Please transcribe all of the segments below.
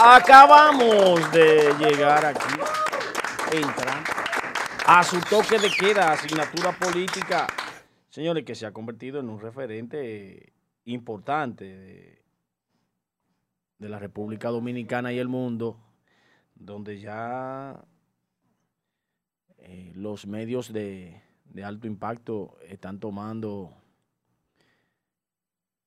Acabamos de llegar aquí. Entran a su toque de queda, asignatura política. Señores, que se ha convertido en un referente importante de, la República Dominicana y el mundo, donde ya eh, los medios de alto impacto están tomando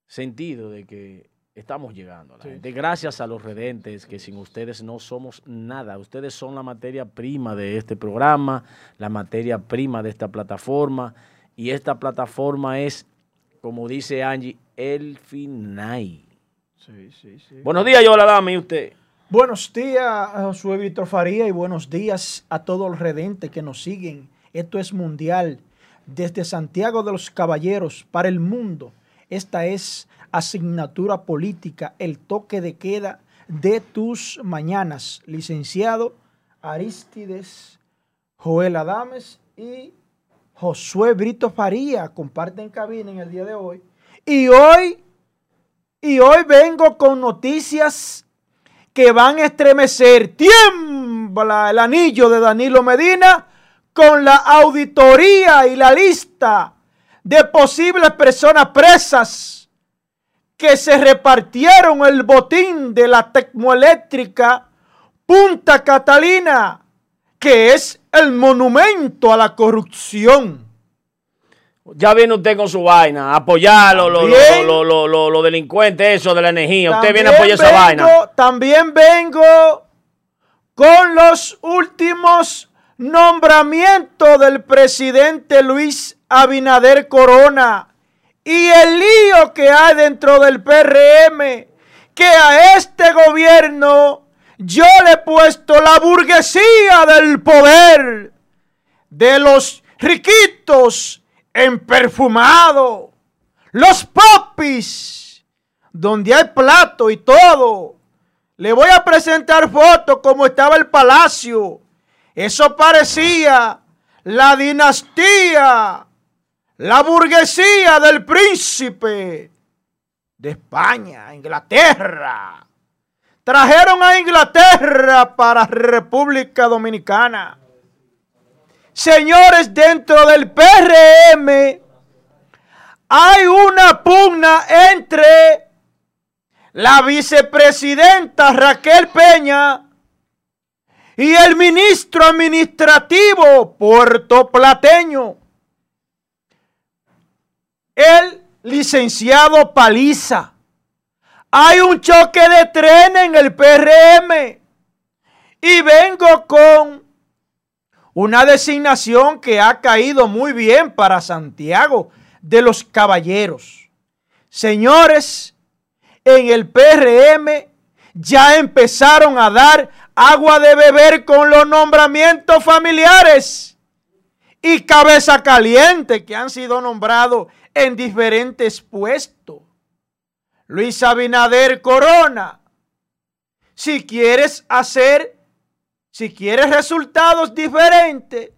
sentido de que estamos llegando a la Sí. gente. Gracias a los redentes, que sin ustedes no somos nada. Ustedes son la materia prima de este programa, la materia prima de esta plataforma. Y esta plataforma es, como dice Angie, el final. Sí, sí, sí. Buenos días, yo la dama y usted. Buenos días, Josué Víctor Faría, y buenos días a todos los redentes que nos siguen. Esto es Mundial, desde Santiago de los Caballeros para el mundo. Esta es asignatura política, el toque de queda de tus mañanas. Licenciado Aristides Joel Adames y Josué Brito Faría comparten cabina en el día de hoy. Y hoy, y hoy vengo con noticias que van a estremecer. Tiembla el anillo de Danilo Medina con la auditoría y la lista de posibles personas presas que se repartieron el botín de la termoeléctrica Punta Catalina, que es el monumento a la corrupción. Ya viene usted con su vaina, apoyar los lo, También. lo- lo- lo- lo delincuentes, eso de la energía. Usted viene a apoyar esa vaina. También vengo con los últimos nombramientos del presidente Luis Abinader Corona y el lío que hay dentro del PRM, que a este gobierno yo le he puesto la burguesía del poder de los riquitos en perfumado, los popis, donde hay plato y todo. Le voy a presentar fotos como estaba el palacio. Eso parecía la dinastía, la burguesía del príncipe de España, Inglaterra. Trajeron a Inglaterra para República Dominicana. Señores, dentro del PRM hay una pugna entre la vicepresidenta Raquel Peña y el ministro administrativo puertoplateño, el licenciado Paliza. Hay un choque de tren en el PRM y vengo con una designación que ha caído muy bien para Santiago de los Caballeros. Señores, en el PRM ya empezaron a dar agua de beber con los nombramientos familiares y cabeza caliente que han sido nombrados en diferentes puestos. Luis Abinader Corona, si quieres hacer, si quieres resultados diferentes,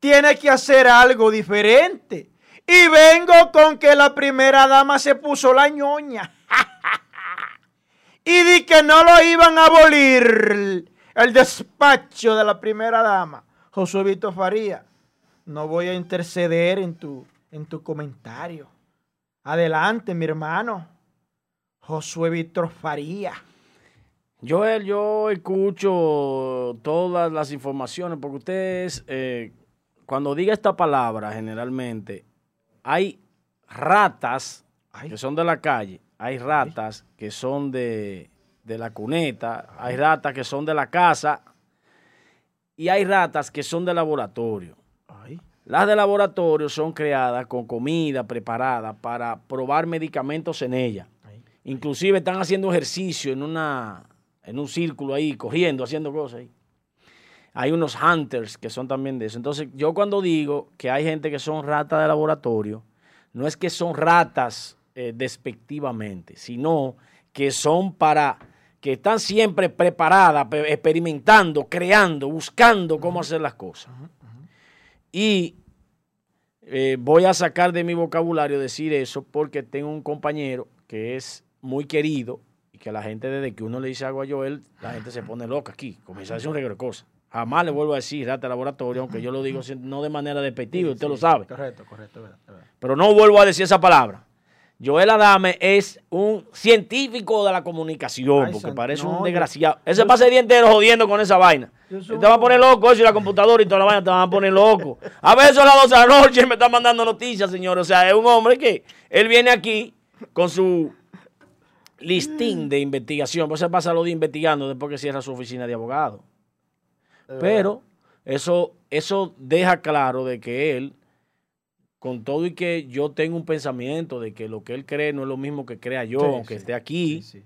tienes que hacer algo diferente. Y vengo con que la primera dama se puso la ñoña. y di que no lo iban a abolir el despacho de la primera dama. Josué Vito Faría, no voy a interceder en tu, en tu comentario. Adelante, mi hermano. Josué Víctor Faría. Joel, yo escucho todas las informaciones porque ustedes, eh, cuando diga esta palabra, generalmente, hay ratas Ay. que son de la calle, hay ratas que son de, de la cuneta, hay ratas que son de la casa y hay ratas que son de laboratorio. Las de laboratorio son creadas con comida preparada para probar medicamentos en ellas. Ay. Inclusive están haciendo ejercicio en una en un círculo ahí, corriendo, haciendo cosas ahí. Hay unos hunters que son también de eso. Entonces, yo cuando digo que hay gente que son ratas de laboratorio, no es que son ratas eh, despectivamente, sino que son para que están siempre preparadas, pe- experimentando, creando, buscando cómo hacer las cosas. Y eh, voy a sacar de mi vocabulario decir eso porque tengo un compañero que es muy querido Y que la gente, desde que uno le dice algo a Joel, la gente se pone loca aquí. Comienza a decir un reguero de cosas. Jamás le vuelvo a decir rata laboratorio, aunque yo lo digo no de manera despectiva, usted lo sabe. Correcto, correcto. Verdad, verdad. Pero no vuelvo a decir esa palabra. Joel Adame es un científico de la comunicación, Ay, porque parece no, un yo- Ese pasa el día entero jodiendo con esa vaina. Yo soy Te va a poner loco eso y la computadora y toda la vaina te van a poner loco. A veces a las 12 de la noche me está mandando noticias, señor. O sea, es un hombre que él viene aquí con su listín de investigación. Pues se pasa lo de investigando después que cierra su oficina de abogado. Pero eso, eso deja claro de que él, con todo y que yo tengo un pensamiento de que lo que él cree no es lo mismo que crea yo, Sí, aunque sí. esté aquí, Sí,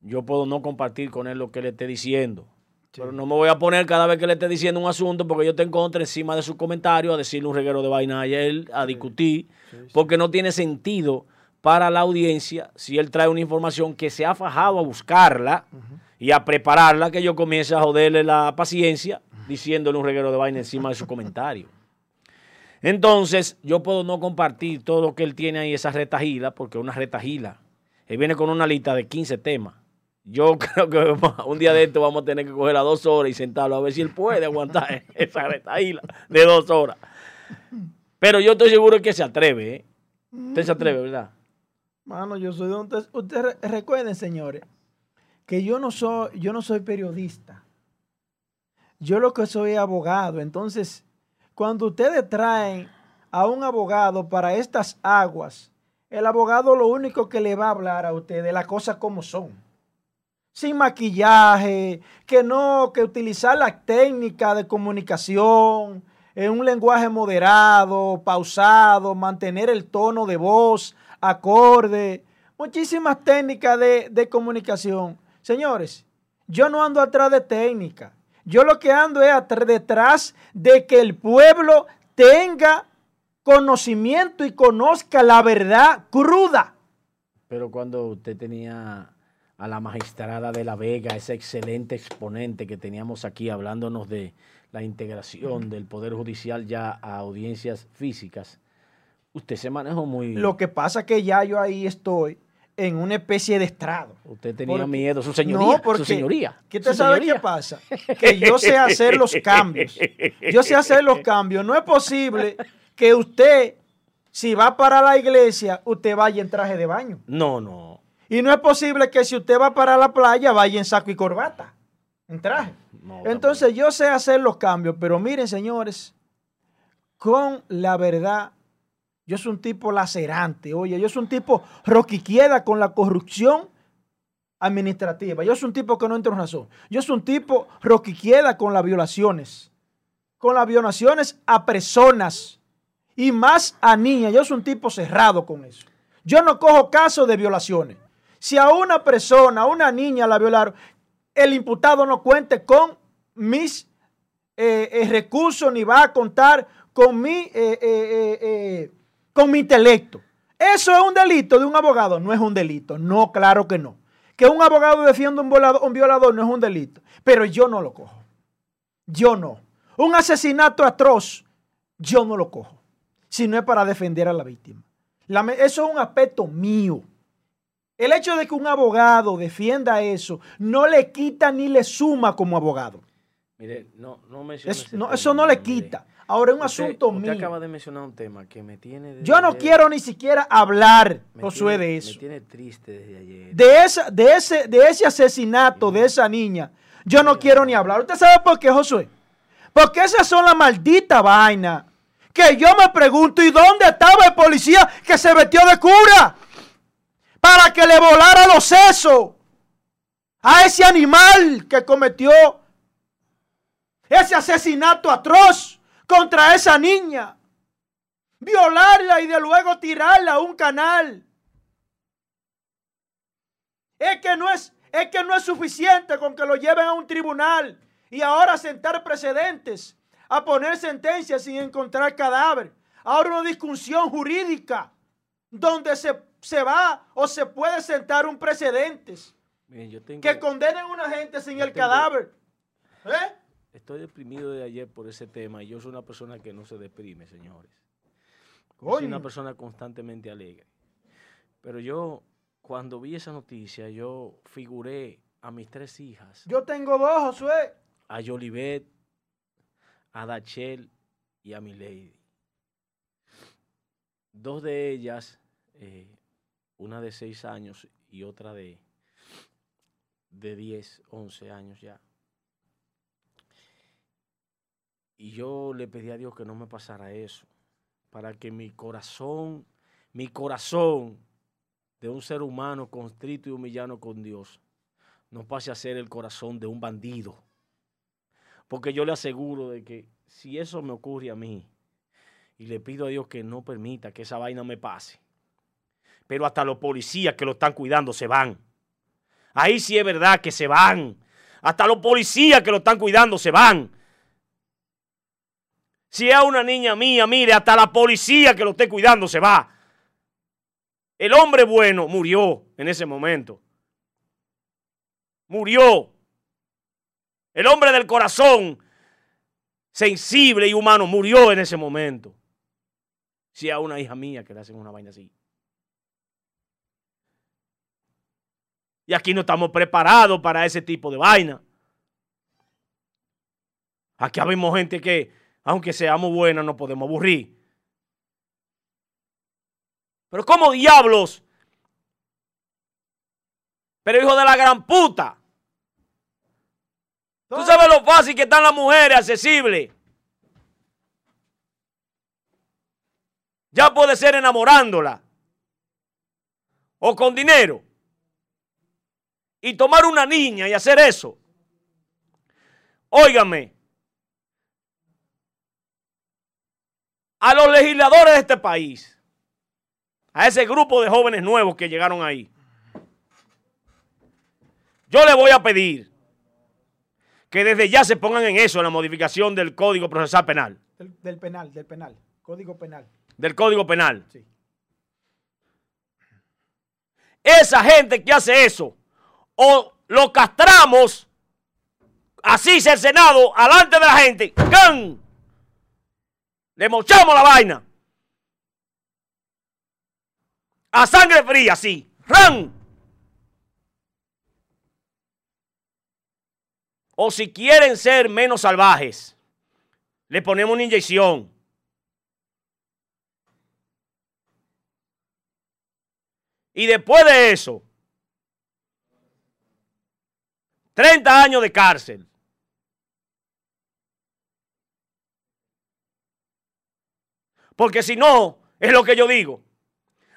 yo puedo no compartir con él lo que él esté diciendo. Pero no me voy a poner cada vez que le esté diciendo un asunto porque yo te encontré encima de su comentario a decirle un reguero de vaina a él, a discutir, porque no tiene sentido para la audiencia si él trae una información que se ha fajado a buscarla y a prepararla, que yo comience a joderle la paciencia diciéndole un reguero de vaina encima de su comentario. Entonces, yo puedo no compartir todo lo que él tiene ahí, esa retajila, porque una retajila. Él viene con una lista de 15 temas. Yo creo que un día de esto vamos a tener que coger a dos horas y sentarlo a ver si él puede aguantar esa retajila de dos horas. Pero yo estoy seguro que se atreve, ¿eh? Usted se atreve, ¿verdad? Mano, yo soy de un... Ustedes re- recuerden, señores, que yo no soy, yo no soy periodista. Yo lo que soy es abogado. Entonces, cuando ustedes traen a un abogado para estas aguas, el abogado lo único que le va a hablar a ustedes las cosas como son. Sin maquillaje, que no, que utilizar la técnica de comunicación en un lenguaje moderado, pausado, mantener el tono de voz acorde, muchísimas técnicas de, de comunicación. Señores, yo no ando atrás de técnica. Yo lo que ando es detrás de que el pueblo tenga conocimiento y conozca la verdad cruda. Pero cuando usted tenía a la magistrada de La Vega, ese excelente exponente que teníamos aquí hablándonos de la integración del Poder Judicial ya a audiencias físicas, usted se manejó muy... Lo que pasa es que ya yo ahí estoy en una especie de estrado. Usted tenía Porque- miedo, su señoría, No, porque, su señoría. ¿Qué te sabe señoría. qué pasa? Que yo sé hacer los cambios. Yo sé hacer los cambios. No es posible que usted, si va para la iglesia, usted vaya en traje de baño. No, no. Y no es posible que si usted va para la playa, vaya en saco y corbata. En traje. no Entonces yo sé hacer los cambios, pero miren, señores, con la verdad, yo soy un tipo lacerante, oye, yo soy un tipo roquiquieda con la corrupción administrativa. Yo soy un tipo que no entra en razón. Yo soy un tipo roquiquieda con las violaciones. Con las violaciones a personas y más a niñas. Yo soy un tipo cerrado con eso. Yo no cojo casos de violaciones. Si a una persona, a una niña la violaron, el imputado no cuente con mis eh, eh, recursos ni va a contar con mi, eh, con mi intelecto. ¿Eso es un delito de un abogado? No es un delito. No, claro que no. Que un abogado defienda un violador, un violador no es un delito. Pero yo no lo cojo. Yo no. Un asesinato atroz, yo no lo cojo. Si no es para defender a la víctima. La eso es un aspecto mío. El hecho de que un abogado defienda eso no le quita ni le suma como abogado. Mire, no, no Es- ese no, eso no le quita. Ahora un Usted- asunto usted mío. acaba de mencionar un tema que me tiene... desde Yo no ayer- quiero ni siquiera hablar, me Josué, de Me eso. tiene triste desde ayer. De, esa, de, ese, de ese asesinato de esa niña, yo no quiero ni hablar. ¿Usted sabe por qué, Josué? Porque esas son las malditas vainas. Que yo me pregunto, ¿y dónde estaba el policía que se metió de cura? Para que le volara los sesos a ese animal que cometió ese asesinato atroz contra esa niña. Violarla y de luego tirarla a un canal. Es que no es, es que no es suficiente con que lo lleven a un tribunal y ahora sentar precedentes, a poner sentencias sin encontrar cadáver. Ahora una discusión jurídica donde se, se va o se puede sentar un yo tengo... que condenen a una gente sin Yo el tengo- cadáver. ¿Eh? Estoy deprimido de ayer por ese tema y yo soy una persona que no se deprime, señores. Yo soy una persona constantemente alegre. Pero yo, cuando vi esa noticia, yo figuré a mis tres hijas. Yo tengo dos, Josué. A Jolivet, a Dachel y a Milady. Dos de ellas, eh, una de seis años y otra de, de 10, 11 años ya. Y yo le pedí a Dios que no me pasara eso, para que mi corazón, mi corazón de un ser humano constrito y humillado con Dios, no pase a ser el corazón de un bandido. Porque yo le aseguro de que si eso me ocurre a mí, y le pido a Dios que no permita que esa vaina me pase, pero hasta los policías que lo están cuidando se van. Ahí sí es verdad que se van. Hasta los policías que lo están cuidando se van. Si es una niña mía, mire, hasta la policía que lo esté cuidando se va. El hombre bueno murió en ese momento. Murió. El hombre del corazón sensible y humano murió en ese momento. Si a una hija mía que le hacen una vaina así. Y aquí no estamos preparados para ese tipo de vaina. Aquí habemos gente que, aunque seamos buenas, no podemos aburrir. Pero ¿cómo diablos? Pero hijo de la gran puta. Tú sabes lo fácil que están las mujeres accesibles. Ya puede ser enamorándola. O con dinero. Y tomar una niña y hacer eso. Óigame. A los legisladores de este país. A ese grupo de jóvenes nuevos que llegaron ahí. Yo le voy a pedir que desde ya se pongan en eso, en la modificación del Código Procesal Penal. Del, del penal, del penal. Código penal. Del Código Penal. Sí. Esa gente que hace eso, o lo castramos, así el Senado, alante de la gente, ¡can! Le mochamos la vaina. A sangre fría, así. ¡Ran! O si quieren ser menos salvajes, le ponemos una inyección. Y después de eso, 30 años de cárcel. Porque si no, es lo que yo digo.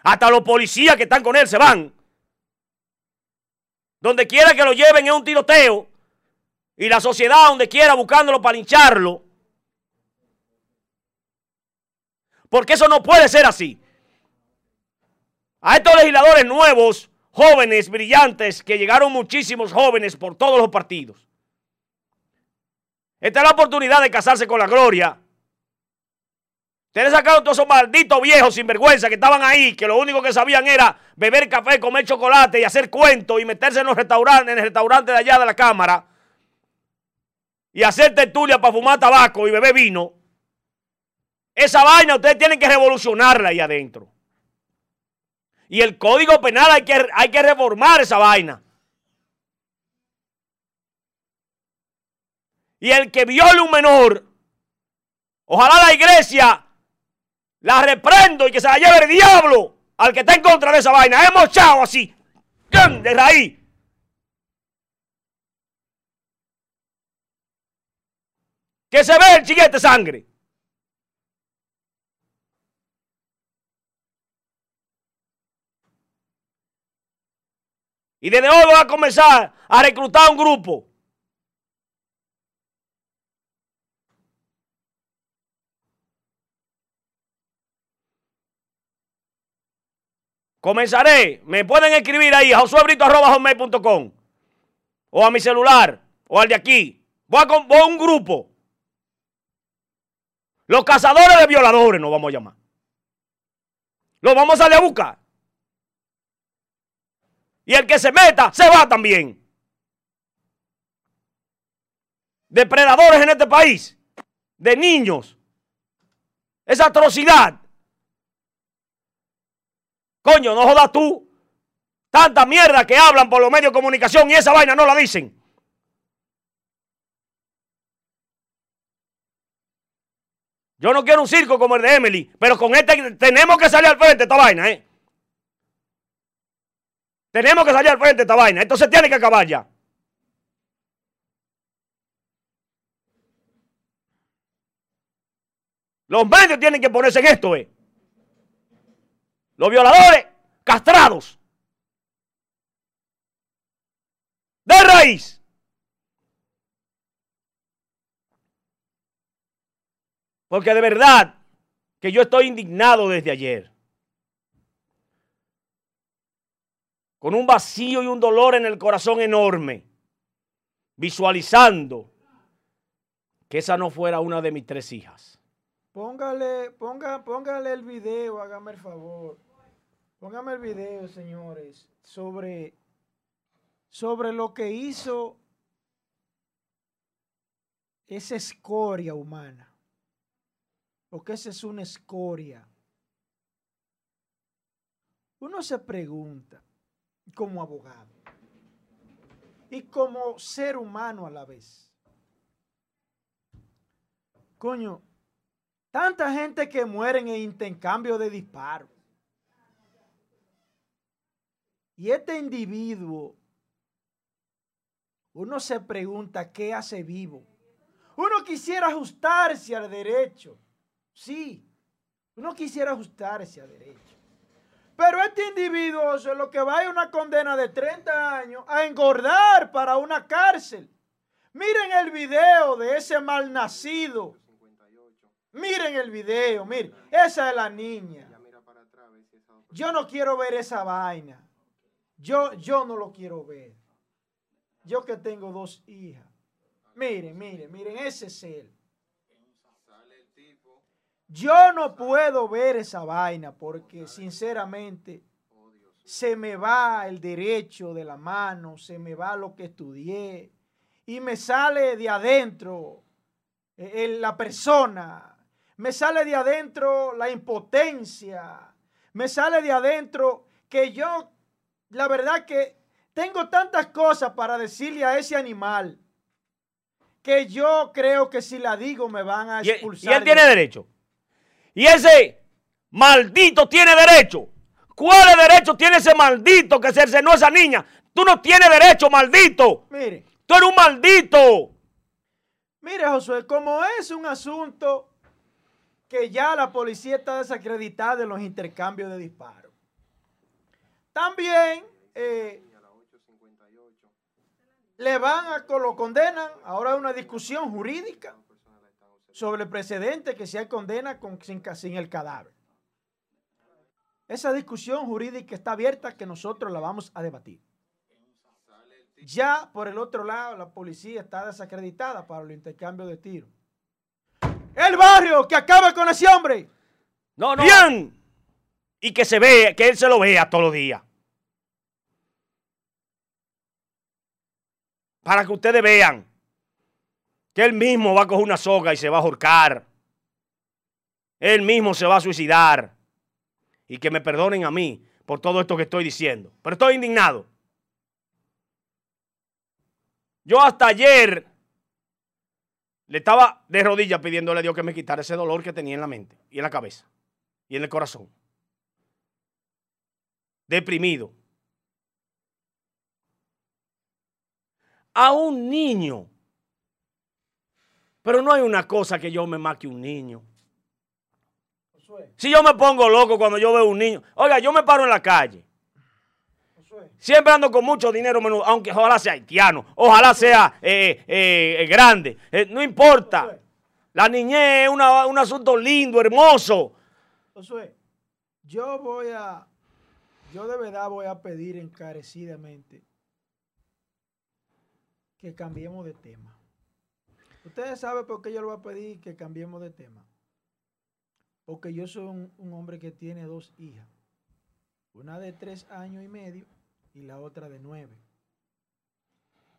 Hasta los policías que están con él se van. Donde quiera que lo lleven es un tiroteo. Y la sociedad donde quiera buscándolo para hincharlo. Porque eso no puede ser así. A estos legisladores nuevos, jóvenes, brillantes, que llegaron muchísimos jóvenes por todos los partidos. Esta es la oportunidad de casarse con la gloria. Ustedes sacaron todos esos malditos viejos sinvergüenza que estaban ahí, que lo único que sabían era beber café, comer chocolate y hacer cuentos y meterse en los restaurantes, en el restaurante de allá de la Cámara y hacer tertulia para fumar tabaco y beber vino. Esa vaina ustedes tienen que revolucionarla ahí adentro. Y el código penal hay que, hay que reformar esa vaina. Y el que viole un menor, ojalá la iglesia la reprendo y que se la lleve el diablo al que está en contra de esa vaina. Hemos echado así, de raíz. Que se ve el chiguete sangre. Y desde hoy voy a comenzar a reclutar un grupo. Comenzaré. Me pueden escribir ahí a josuebrito.com o a mi celular o al de aquí. Voy a, voy a un grupo. Los cazadores de violadores nos vamos a llamar. Los vamos a salir a buscar. Y el que se meta, se va también. Depredadores en este país. De niños. Esa atrocidad. Coño, no jodas tú. Tanta mierda que hablan por los medios de comunicación y esa vaina no la dicen. Yo no quiero un circo como el de Emily, pero con este tenemos que salir al frente esta vaina, ¿eh? Tenemos que salir al frente esta vaina. Esto se tiene que acabar ya. Los medios tienen que ponerse en esto, ¿eh? Los violadores castrados. De raíz. Porque de verdad que yo estoy indignado desde ayer. Con un vacío y un dolor en el corazón enorme. Visualizando que esa no fuera una de mis tres hijas. Póngale, ponga, póngale el video, hágame el favor. Póngame el video, señores, sobre, sobre lo que hizo esa escoria humana porque esa es una escoria. Uno se pregunta, como abogado y como ser humano a la vez, coño, tanta gente que muere en intercambio de disparos. Y este individuo, uno se pregunta qué hace vivo. Uno quisiera ajustarse al derecho Sí, uno quisiera ajustarse a derecho. Pero este individuo es lo que va a una condena de 30 años a engordar para una cárcel. Miren el video de ese malnacido. Miren el video, miren. Esa es la niña. Yo no quiero ver esa vaina. Yo, yo no lo quiero ver. Yo que tengo dos hijas. Miren, miren, miren, ese es él. Yo no puedo ver esa vaina porque sinceramente se me va el derecho de la mano, se me va lo que estudié y me sale de adentro eh, la persona, me sale de adentro la impotencia, me sale de adentro que yo, la verdad que tengo tantas cosas para decirle a ese animal que yo creo que si la digo me van a expulsar. Y él tiene derecho. Y ese maldito tiene derecho. ¿Cuál derecho tiene ese maldito que cercenó a esa niña? Tú no tienes derecho, maldito. Mire. Tú eres un maldito. Mire, Josué, como es un asunto que ya la policía está desacreditada en los intercambios de disparos. También eh, le van a, lo condenan, ahora hay una discusión jurídica sobre el precedente que se condena con, sin, sin el cadáver. Esa discusión jurídica está abierta que nosotros la vamos a debatir. Ya por el otro lado, la policía está desacreditada para el intercambio de tiros. El barrio que acaba con ese hombre. No, no. Bien. Y que se vea, que él se lo vea todos los días. Para que ustedes vean que él mismo va a coger una soga y se va a ahorcar. Él mismo se va a suicidar. Y que me perdonen a mí por todo esto que estoy diciendo. Pero estoy indignado. Yo hasta ayer le estaba de rodillas pidiéndole a Dios que me quitara ese dolor que tenía en la mente y en la cabeza y en el corazón. Deprimido. A un niño pero no hay una cosa que yo me maque un niño. Si yo me pongo loco cuando yo veo un niño. Oiga, yo me paro en la calle. Siempre ando con mucho dinero, aunque ojalá sea haitiano, ojalá sea eh, eh, grande. Eh, no importa. La niñez es un asunto lindo, hermoso. Josué, yo voy a, yo de verdad voy a pedir encarecidamente que cambiemos de tema. Ustedes saben por qué yo le voy a pedir que cambiemos de tema. Porque yo soy un, hombre que tiene dos hijas. Una de tres años y medio y la otra de nueve.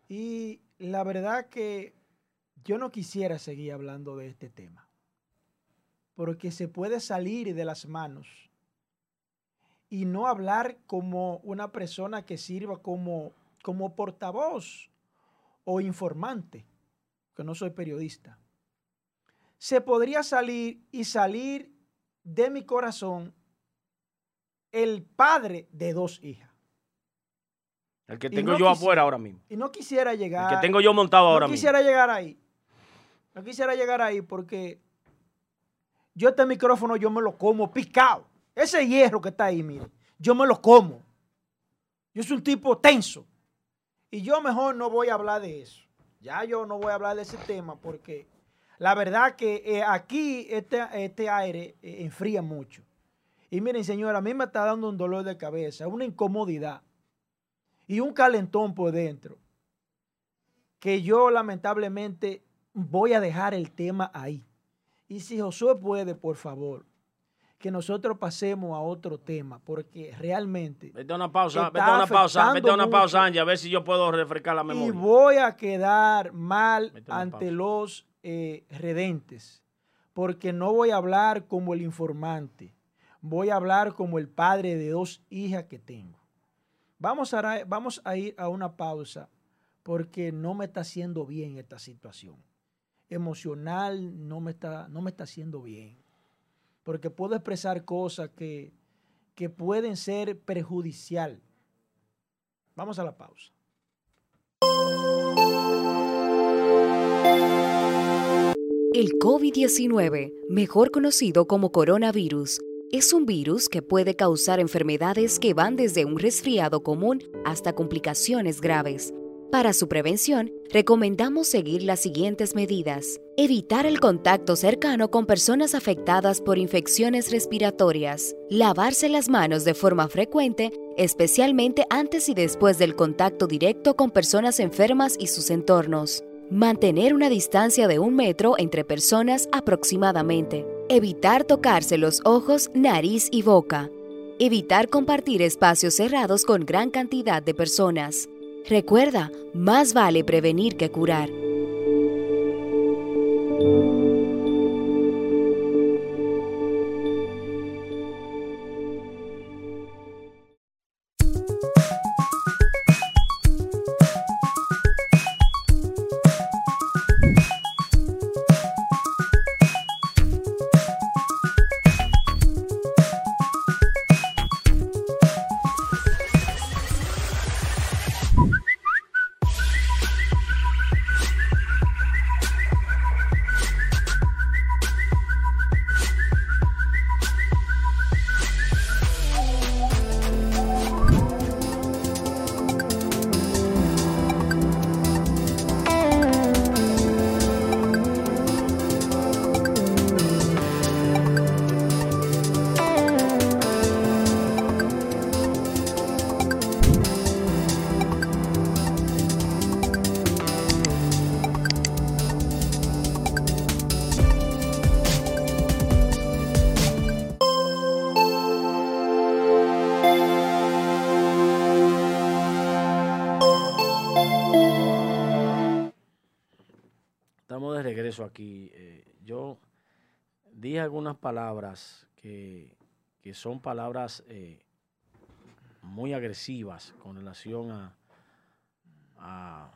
Y la verdad que yo no quisiera seguir hablando de este tema. Porque se puede salir de las manos. y no hablar como una persona que sirva como, como portavoz o informante, que no soy periodista. Se podría salir y salir de mi corazón el padre de dos hijas. El que tengo yo afuera ahora mismo. Y no quisiera llegar. El que tengo yo montado ahora mismo. No quisiera llegar ahí. No quisiera llegar ahí porque yo este micrófono yo me lo como picado. Ese hierro que está ahí, mire, yo me lo como. Yo soy un tipo tenso. Y yo mejor no voy a hablar de eso. Ya yo no voy a hablar de ese tema porque la verdad que eh, aquí este, este aire eh, enfría mucho. Y miren, señora, a mí me está dando un dolor de cabeza, una incomodidad y un calentón por dentro. Que yo lamentablemente voy a dejar el tema ahí. Y si Josué puede, por favor, que nosotros pasemos a otro tema, porque realmente. Vete a una pausa, vete a una pausa, vete a una pausa, Angie, a ver si yo puedo refrescar la memoria. Y voy a quedar mal ante los eh, redentes, porque no voy a hablar como el informante, voy a hablar como el padre de dos hijas que tengo. Vamos a, vamos a ir a una pausa, porque no me está haciendo bien esta situación. Emocional no me está, no me está haciendo bien porque puedo expresar cosas que, que pueden ser perjudicial. Vamos a la pausa. El COVID-19, mejor conocido como coronavirus, es un virus que puede causar enfermedades que van desde un resfriado común hasta complicaciones graves. Para su prevención, recomendamos seguir las siguientes medidas. Evitar el contacto cercano con personas afectadas por infecciones respiratorias. Lavarse las manos de forma frecuente, especialmente antes y después del contacto directo con personas enfermas y sus entornos. Mantener una distancia de un metro entre personas aproximadamente. Evitar tocarse los ojos, nariz y boca. Evitar compartir espacios cerrados con gran cantidad de personas. Recuerda, más vale prevenir que curar. Aquí. Eh, yo dije algunas palabras que, son palabras eh, muy agresivas con relación a, a,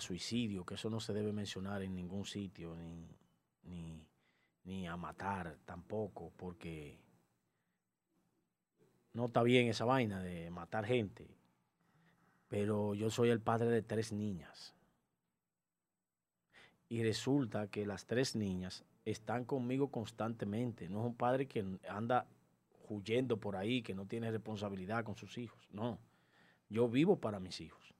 suicidio, que eso no se debe mencionar en ningún sitio, ni, ni, ni a matar tampoco, porque no está bien esa vaina de matar gente. Pero yo soy el padre de tres niñas y resulta que las tres niñas están conmigo constantemente. No es un padre que anda huyendo por ahí, que no tiene responsabilidad con sus hijos. No, yo vivo para mis hijos.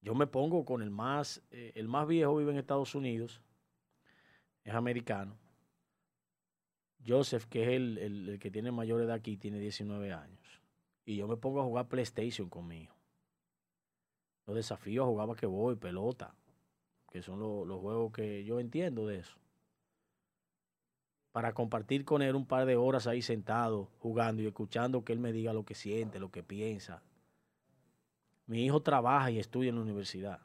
Yo me pongo con el más, eh, el más viejo vive en Estados Unidos, es americano. Joseph, que es el, el que tiene mayor edad aquí, tiene 19 años. Y yo me pongo a jugar PlayStation conmigo los desafíos, jugaba que voy, pelota, que son los juegos que yo entiendo de eso. Para compartir con él un par de horas ahí sentado, jugando y escuchando que él me diga lo que siente, lo que piensa. Mi hijo trabaja y estudia en la universidad.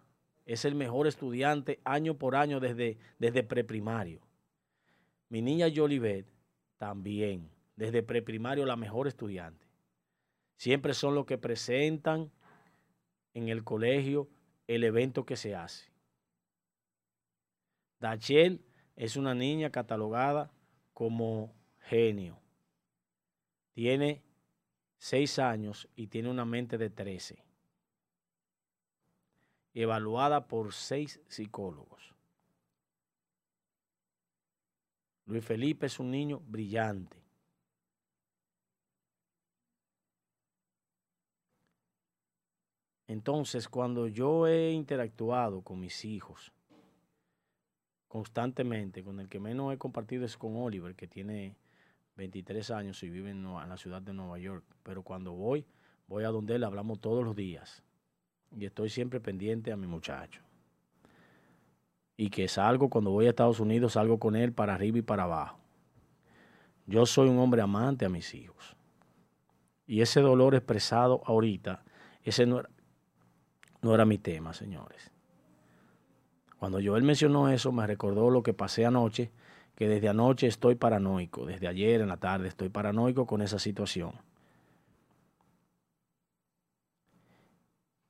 Es el mejor estudiante año por año desde, desde preprimario. Mi niña Jolivet también, desde preprimario la mejor estudiante. Siempre son los que presentan en el colegio el evento que se hace. Dachel es una niña catalogada como genio. Tiene seis años y tiene una mente de 13. Evaluada por seis psicólogos. Luis Felipe es un niño brillante. Entonces, cuando yo he interactuado con mis hijos constantemente, con el que menos he compartido es con Oliver, que tiene 23 años y vive en, la ciudad de Nueva York. Pero cuando voy, voy a donde él, hablamos todos los días. Y estoy siempre pendiente a mi muchacho. Y que salgo, cuando voy a Estados Unidos, salgo con él para arriba y para abajo. Yo soy un hombre amante a mis hijos. Y ese dolor expresado ahorita, ese no era, no era mi tema, señores. Cuando Joel mencionó eso, me recordó lo que pasé anoche, que desde anoche estoy paranoico, desde ayer en la tarde estoy paranoico con esa situación.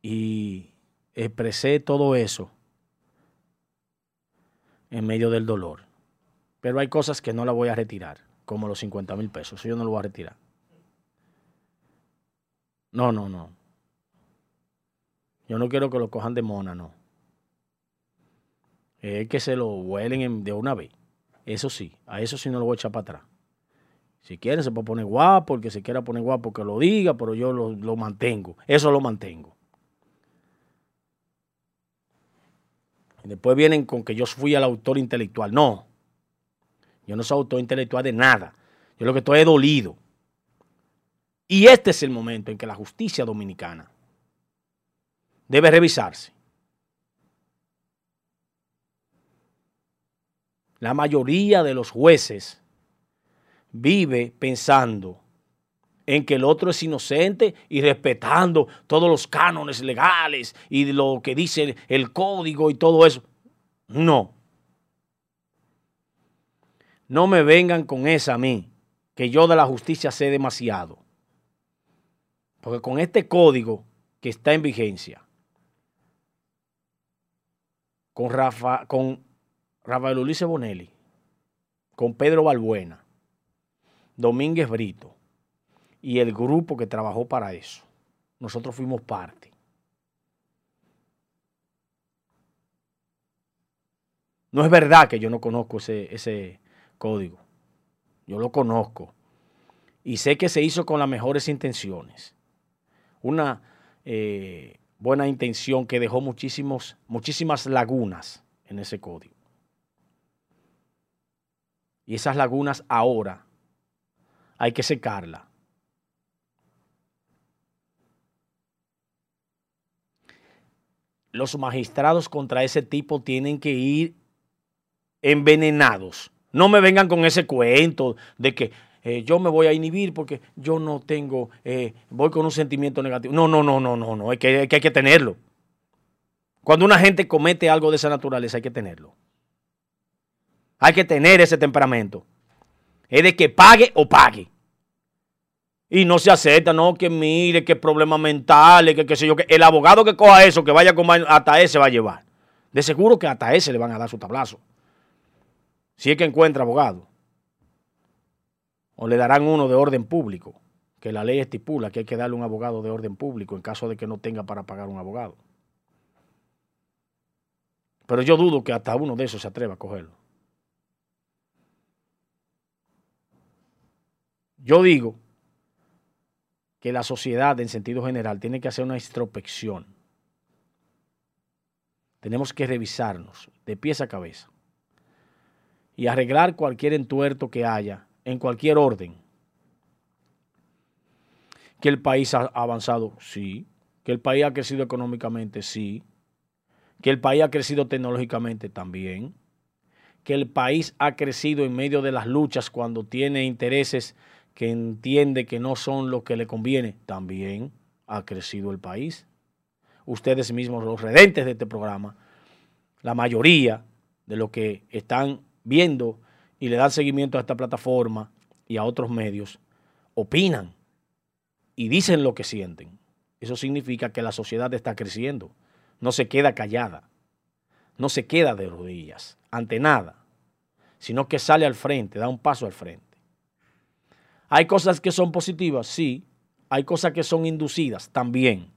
Y expresé todo eso en medio del dolor. Pero hay cosas que no la voy a retirar, como los 50 mil pesos. Eso yo no lo voy a retirar. No, no, no. Yo no quiero que lo cojan de mona, no. Es que se lo huelen de una vez. Eso sí, a eso sí no lo voy a echar para atrás. Si quieren se puede poner guapo, el que se quiera poner guapo que lo diga, pero yo lo, lo mantengo. Eso lo mantengo. Y después vienen con que yo fui el autor intelectual. No. Yo no soy autor intelectual de nada. Yo lo que estoy es dolido. Y este es el momento en que la justicia dominicana debe revisarse. La mayoría de los jueces vive pensando en que el otro es inocente y respetando todos los cánones legales y lo que dice el código y todo eso. No. No me vengan con esa a mí, que yo de la justicia sé demasiado. Porque con este código que está en vigencia, con, Rafa, con Rafael Ulises Bonelli, con Pedro Balbuena, Domínguez Brito y el grupo que trabajó para eso. Nosotros fuimos parte. No es verdad que yo no conozco ese, ese código. Yo lo conozco. Y sé que se hizo con las mejores intenciones. Una eh, buena intención que dejó muchísimos, muchísimas lagunas en ese código. Y esas lagunas ahora hay que secarla. Los magistrados contra ese tipo tienen que ir envenenados. No me vengan con ese cuento de que eh, yo me voy a inhibir porque yo no tengo, eh, voy con un sentimiento negativo. No, no, no, no, no, no, que, que hay que tenerlo. Cuando una gente comete algo de esa naturaleza hay que tenerlo. Hay que tener ese temperamento. Es de que pague o pague. Y no se acepta, no, que mire, que problemas mentales, que qué sé yo, que el abogado que coja eso, que vaya con hasta ese va a llevar. De seguro que hasta ese le van a dar su tablazo. Si es que encuentra abogado o le darán uno de orden público, que la ley estipula que hay que darle un abogado de orden público en caso de que no tenga para pagar un abogado. Pero yo dudo que hasta uno de esos se atreva a cogerlo. Yo digo que la sociedad en sentido general tiene que hacer una introspección. Tenemos que revisarnos de pies a cabeza y arreglar cualquier entuerto que haya en cualquier orden. Que el país ha avanzado, sí. Que el país ha crecido económicamente, sí. Que el país ha crecido tecnológicamente también. Que el país ha crecido en medio de las luchas cuando tiene intereses que entiende que no son lo que le conviene, también ha crecido el país. Ustedes mismos, los redentes de este programa, la mayoría de lo que están viendo y le dan seguimiento a esta plataforma y a otros medios, opinan y dicen lo que sienten. Eso significa que la sociedad está creciendo, no se queda callada, no se queda de rodillas ante nada, sino que sale al frente, da un paso al frente. Hay cosas que son positivas, sí, hay cosas que son inducidas también.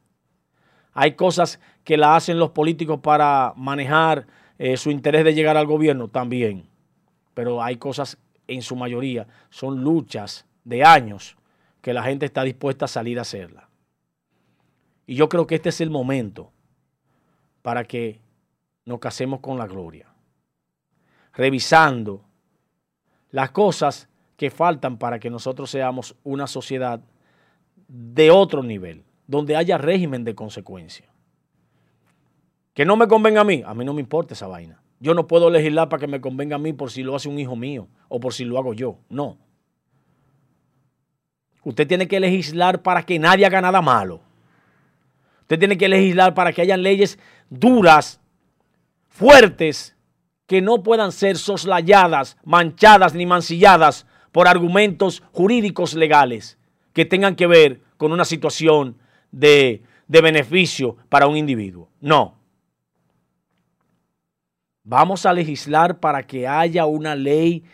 Hay cosas que la hacen los políticos para manejar eh, su interés de llegar al gobierno también. Pero hay cosas, en su mayoría, son luchas de años que la gente está dispuesta a salir a hacerla. Y yo creo que este es el momento para que nos casemos con la gloria. Revisando las cosas que faltan para que nosotros seamos una sociedad de otro nivel, donde haya régimen de consecuencia. Que no me convenga a mí, a mí no me importa esa vaina. Yo no puedo legislar para que me convenga a mí por si lo hace un hijo mío o por si lo hago yo. No. Usted tiene que legislar para que nadie haga nada malo. Usted tiene que legislar para que hayan leyes duras, fuertes, que no puedan ser soslayadas, manchadas ni mancilladas por argumentos jurídicos legales que tengan que ver con una situación de, de beneficio para un individuo. No. Vamos a legislar para que haya una ley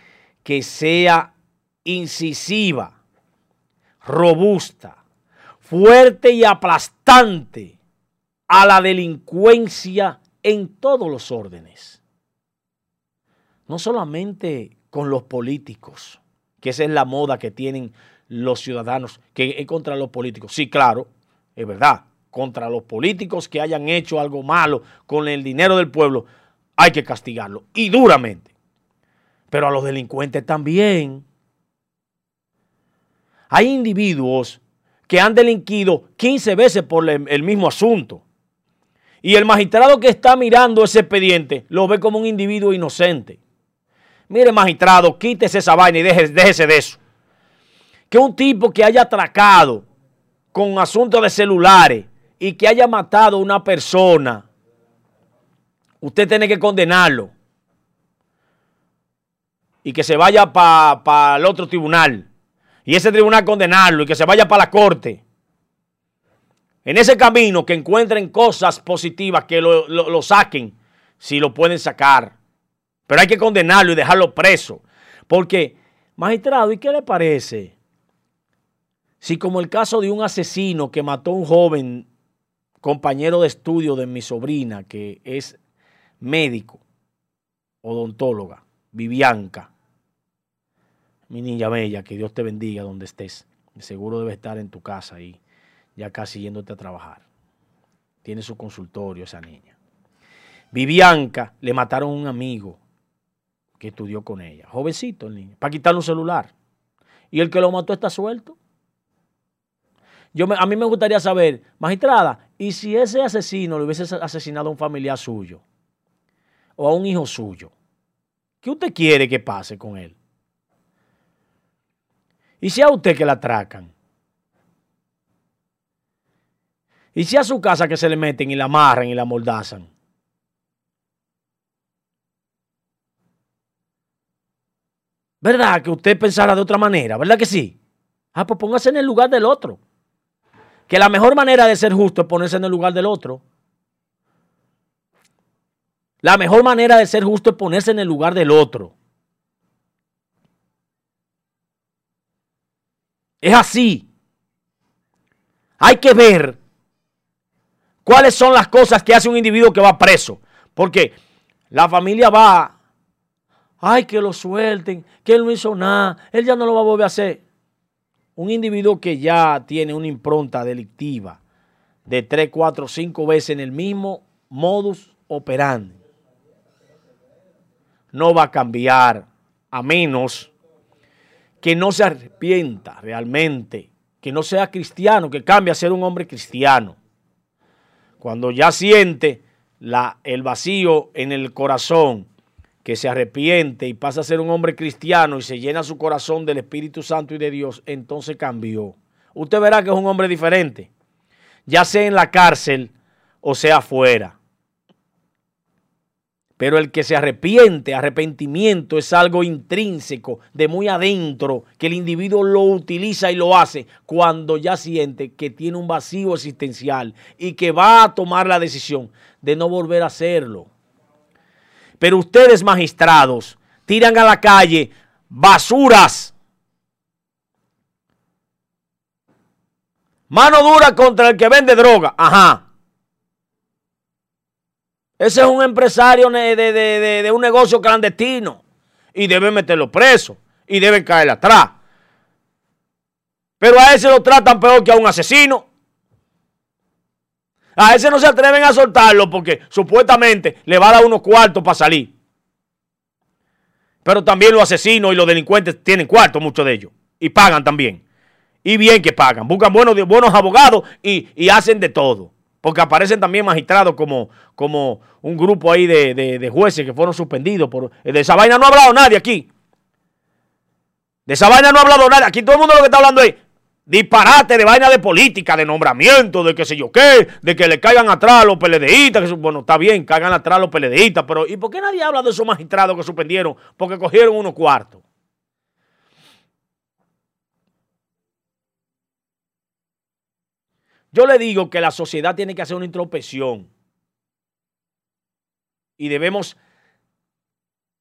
que sea incisiva, robusta, fuerte y aplastante a la delincuencia en todos los órdenes. No solamente con los políticos, que esa es la moda que tienen los ciudadanos, que es contra los políticos. Sí, claro, es verdad, contra los políticos que hayan hecho algo malo con el dinero del pueblo, hay que castigarlo y duramente. Pero a los delincuentes también. Hay individuos que han delinquido 15 veces por el mismo asunto. Y el magistrado que está mirando ese expediente lo ve como un individuo inocente. Mire, magistrado, quítese esa vaina y déjese, de eso. Que un tipo que haya atracado con asuntos de celulares y que haya matado a una persona usted tiene que condenarlo y que se vaya para el otro tribunal y ese tribunal condenarlo y que se vaya para la corte. En ese camino que encuentren cosas positivas que lo, lo saquen si lo pueden sacar. Pero hay que condenarlo y dejarlo preso. Porque, magistrado, ¿y qué le parece? Si como el caso de un asesino que mató a un joven compañero de estudio de mi sobrina, que es médico, odontóloga, Vivianca, mi niña bella, que Dios te bendiga donde estés. Seguro debe estar en tu casa ahí, ya casi yéndote a trabajar. Tiene su consultorio esa niña. Vivianca le mataron a un amigo que estudió con ella, jovencito el niño, para quitarle un celular. Y el que lo mató está suelto. Yo a mí me gustaría saber, magistrada, ¿y si ese asesino le hubiese asesinado a un familiar suyo? O a un hijo suyo? ¿Qué usted quiere que pase con él? ¿Y si a usted que la atracan? ¿Y si a su casa que se le meten y la amarran y la mordazan? ¿Verdad que usted pensara de otra manera? ¿Verdad que sí? Ah, pues póngase en el lugar del otro. Que la mejor manera de ser justo es ponerse en el lugar del otro. La mejor manera de ser justo es ponerse en el lugar del otro. Es así. Hay que ver cuáles son las cosas que hace un individuo que va preso. Porque la familia va, ay, que lo suelten, que él no hizo nada, él ya no lo va a volver a hacer. Un individuo que ya tiene una impronta delictiva de 3, 4, 5 veces en el mismo modus operandi no va a cambiar a menos que no se arrepienta realmente, que no sea cristiano, que cambie a ser un hombre cristiano. Cuando ya siente la, el vacío en el corazón, que se arrepiente y pasa a ser un hombre cristiano y se llena su corazón del Espíritu Santo y de Dios, entonces cambió. Usted verá que es un hombre diferente, ya sea en la cárcel o sea afuera. Pero el que se arrepiente, arrepentimiento es algo intrínseco, de muy adentro, que el individuo lo utiliza y lo hace cuando ya siente que tiene un vacío existencial y que va a tomar la decisión de no volver a hacerlo. Pero ustedes, magistrados, tiran a la calle basuras. Mano dura contra el que vende droga. Ajá. Ese es un empresario de, un negocio clandestino y debe meterlo preso y debe caer atrás. Pero a ese lo tratan peor que a un asesino. A ese no se atreven a soltarlo porque supuestamente le va a dar unos cuartos para salir. Pero también los asesinos y los delincuentes tienen cuartos, muchos de ellos. Y pagan también. Y bien que pagan. Buscan buenos, buenos abogados y hacen de todo. Porque aparecen también magistrados como, como un grupo ahí de, jueces que fueron suspendidos. Por, de esa vaina no ha hablado nadie aquí. De esa vaina no ha hablado nadie. Aquí todo el mundo lo que está hablando es disparate de vaina de política, de nombramiento, de qué sé yo qué, de que le caigan atrás a los PLDistas. Que, bueno, está bien, caigan atrás a los PLDistas, pero ¿y por qué nadie habla de esos magistrados que suspendieron? Porque cogieron unos cuartos. Yo le digo que la sociedad tiene que hacer una introspección. Y debemos...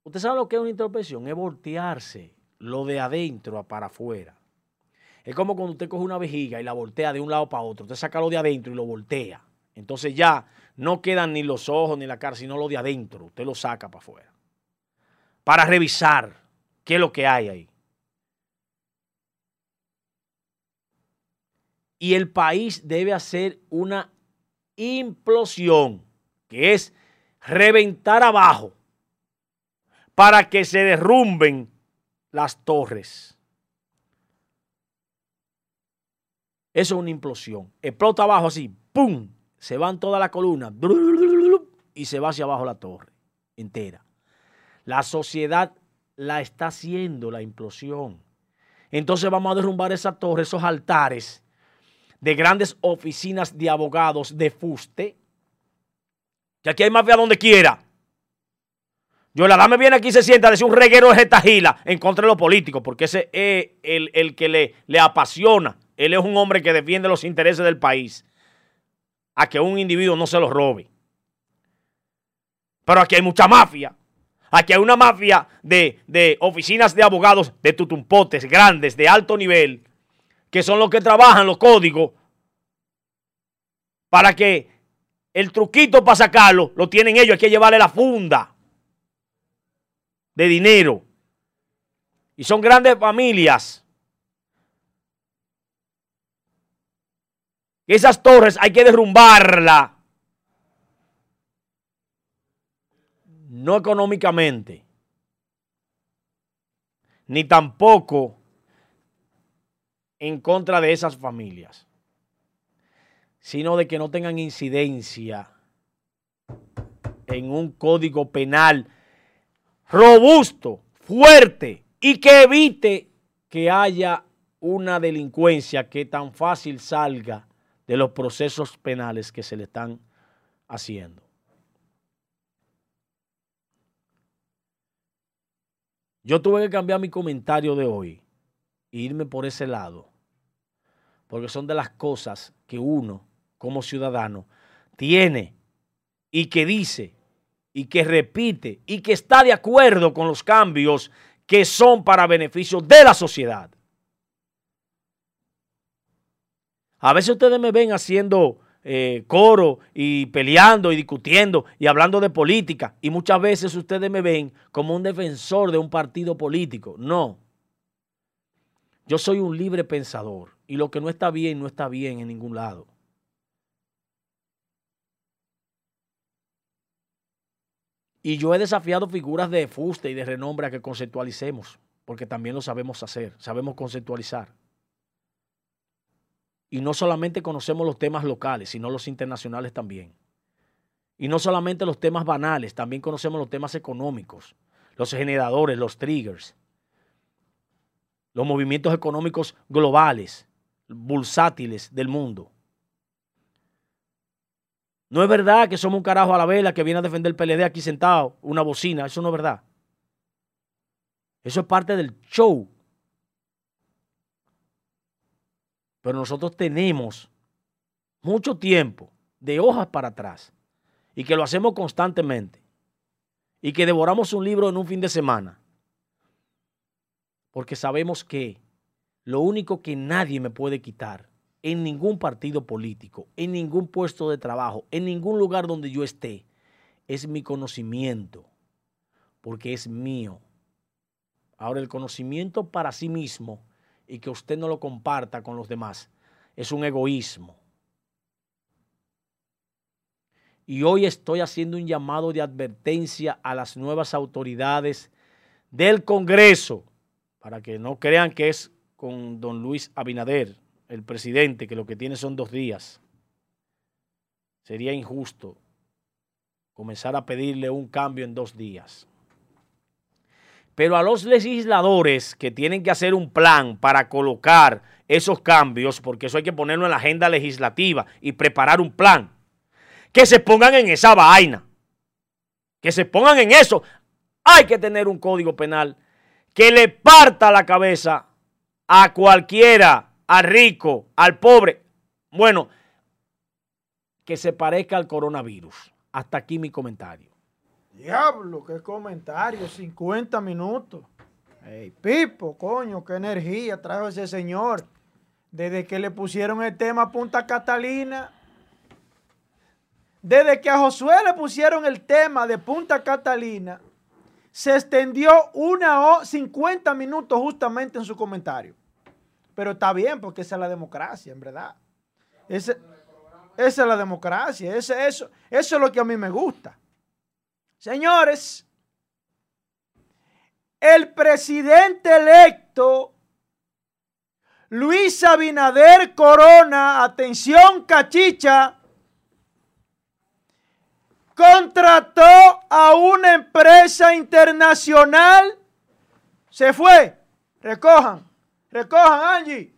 ¿Usted sabe lo que es una introspección? Es voltearse lo de adentro para afuera. Es como cuando usted coge una vejiga y la voltea de un lado para otro. Usted saca lo de adentro y lo voltea. Entonces ya no quedan ni los ojos ni la cara, sino lo de adentro. Usted lo saca para afuera. Para revisar qué es lo que hay ahí. Y el país debe hacer una implosión, que es reventar abajo para que se derrumben las torres. Eso es una implosión. Explota abajo así, ¡pum! Se van toda la columna y se va hacia abajo la torre entera. La sociedad la está haciendo la implosión. Entonces vamos a derrumbar esa torre, esos altares de grandes oficinas de abogados de fuste, que aquí hay mafia donde quiera. Yo la dame viene aquí y se sienta a decir un reguero de getajila en contra de los políticos, porque ese es el, el que le, le apasiona. Él es un hombre que defiende los intereses del país. A que un individuo no se los robe. Pero aquí hay mucha mafia. Aquí hay una mafia de, de, oficinas de abogados de tutumpotes grandes, de alto nivel, que son los que trabajan los códigos, para que el truquito para sacarlo lo tienen ellos. Hay que llevarle la funda de dinero. Y son grandes familias. Esas torres hay que derrumbarla. No económicamente. Ni tampoco en contra de esas familias, sino de que no tengan incidencia en un código penal robusto, fuerte y que evite que haya una delincuencia que tan fácil salga de los procesos penales que se le están haciendo. Yo tuve que cambiar mi comentario de hoy irme por ese lado porque son de las cosas que uno como ciudadano tiene y que dice y que repite y que está de acuerdo con los cambios que son para beneficio de la sociedad. A veces ustedes me ven haciendo eh, coro y peleando y discutiendo y hablando de política y muchas veces ustedes me ven como un defensor de un partido político. No. Yo soy un libre pensador y lo que no está bien, no está bien en ningún lado. Y yo he desafiado figuras de fuste y de renombre a que conceptualicemos, porque también lo sabemos hacer, sabemos conceptualizar. Y no solamente conocemos los temas locales, sino los internacionales también. Y no solamente los temas banales, también conocemos los temas económicos, los generadores, los triggers, los movimientos económicos globales, bursátiles del mundo. No es verdad que somos un carajo a la vela que viene a defender el PLD aquí sentado, una bocina. Eso no es verdad. Eso es parte del show. Pero nosotros tenemos mucho tiempo de hojas para atrás y que lo hacemos constantemente y que devoramos un libro en un fin de semana. Porque sabemos que lo único que nadie me puede quitar en ningún partido político, en ningún puesto de trabajo, en ningún lugar donde yo esté, es mi conocimiento, porque es mío. Ahora, el conocimiento para sí mismo y que usted no lo comparta con los demás es un egoísmo. Y hoy estoy haciendo un llamado de advertencia a las nuevas autoridades del Congreso, para que no crean que es con don Luis Abinader, el presidente, que lo que tiene son dos días. Sería injusto comenzar a pedirle un cambio en dos días. Pero a los legisladores que tienen que hacer un plan para colocar esos cambios, porque eso hay que ponerlo en la agenda legislativa y preparar un plan, que se pongan en esa vaina, que se pongan en eso. Hay que tener un código penal que le parta la cabeza a cualquiera al rico, al pobre. Bueno, que se parezca al coronavirus. Hasta aquí mi comentario. Diablo, qué comentario, 50 minutos. Hey, Pipo, coño, qué energía trajo ese señor. Desde que le pusieron el tema a Punta Catalina, desde que a Josué le pusieron el tema de Punta Catalina, se extendió una o 50 minutos justamente en su comentario. Pero está bien porque esa es la democracia, en verdad. esa es la democracia. eso, eso es lo que a mí me gusta. Señores, el presidente electo Luis Abinader Corona, atención cachicha, contrató a una empresa internacional, se fue, recojan, Recojan, Angie.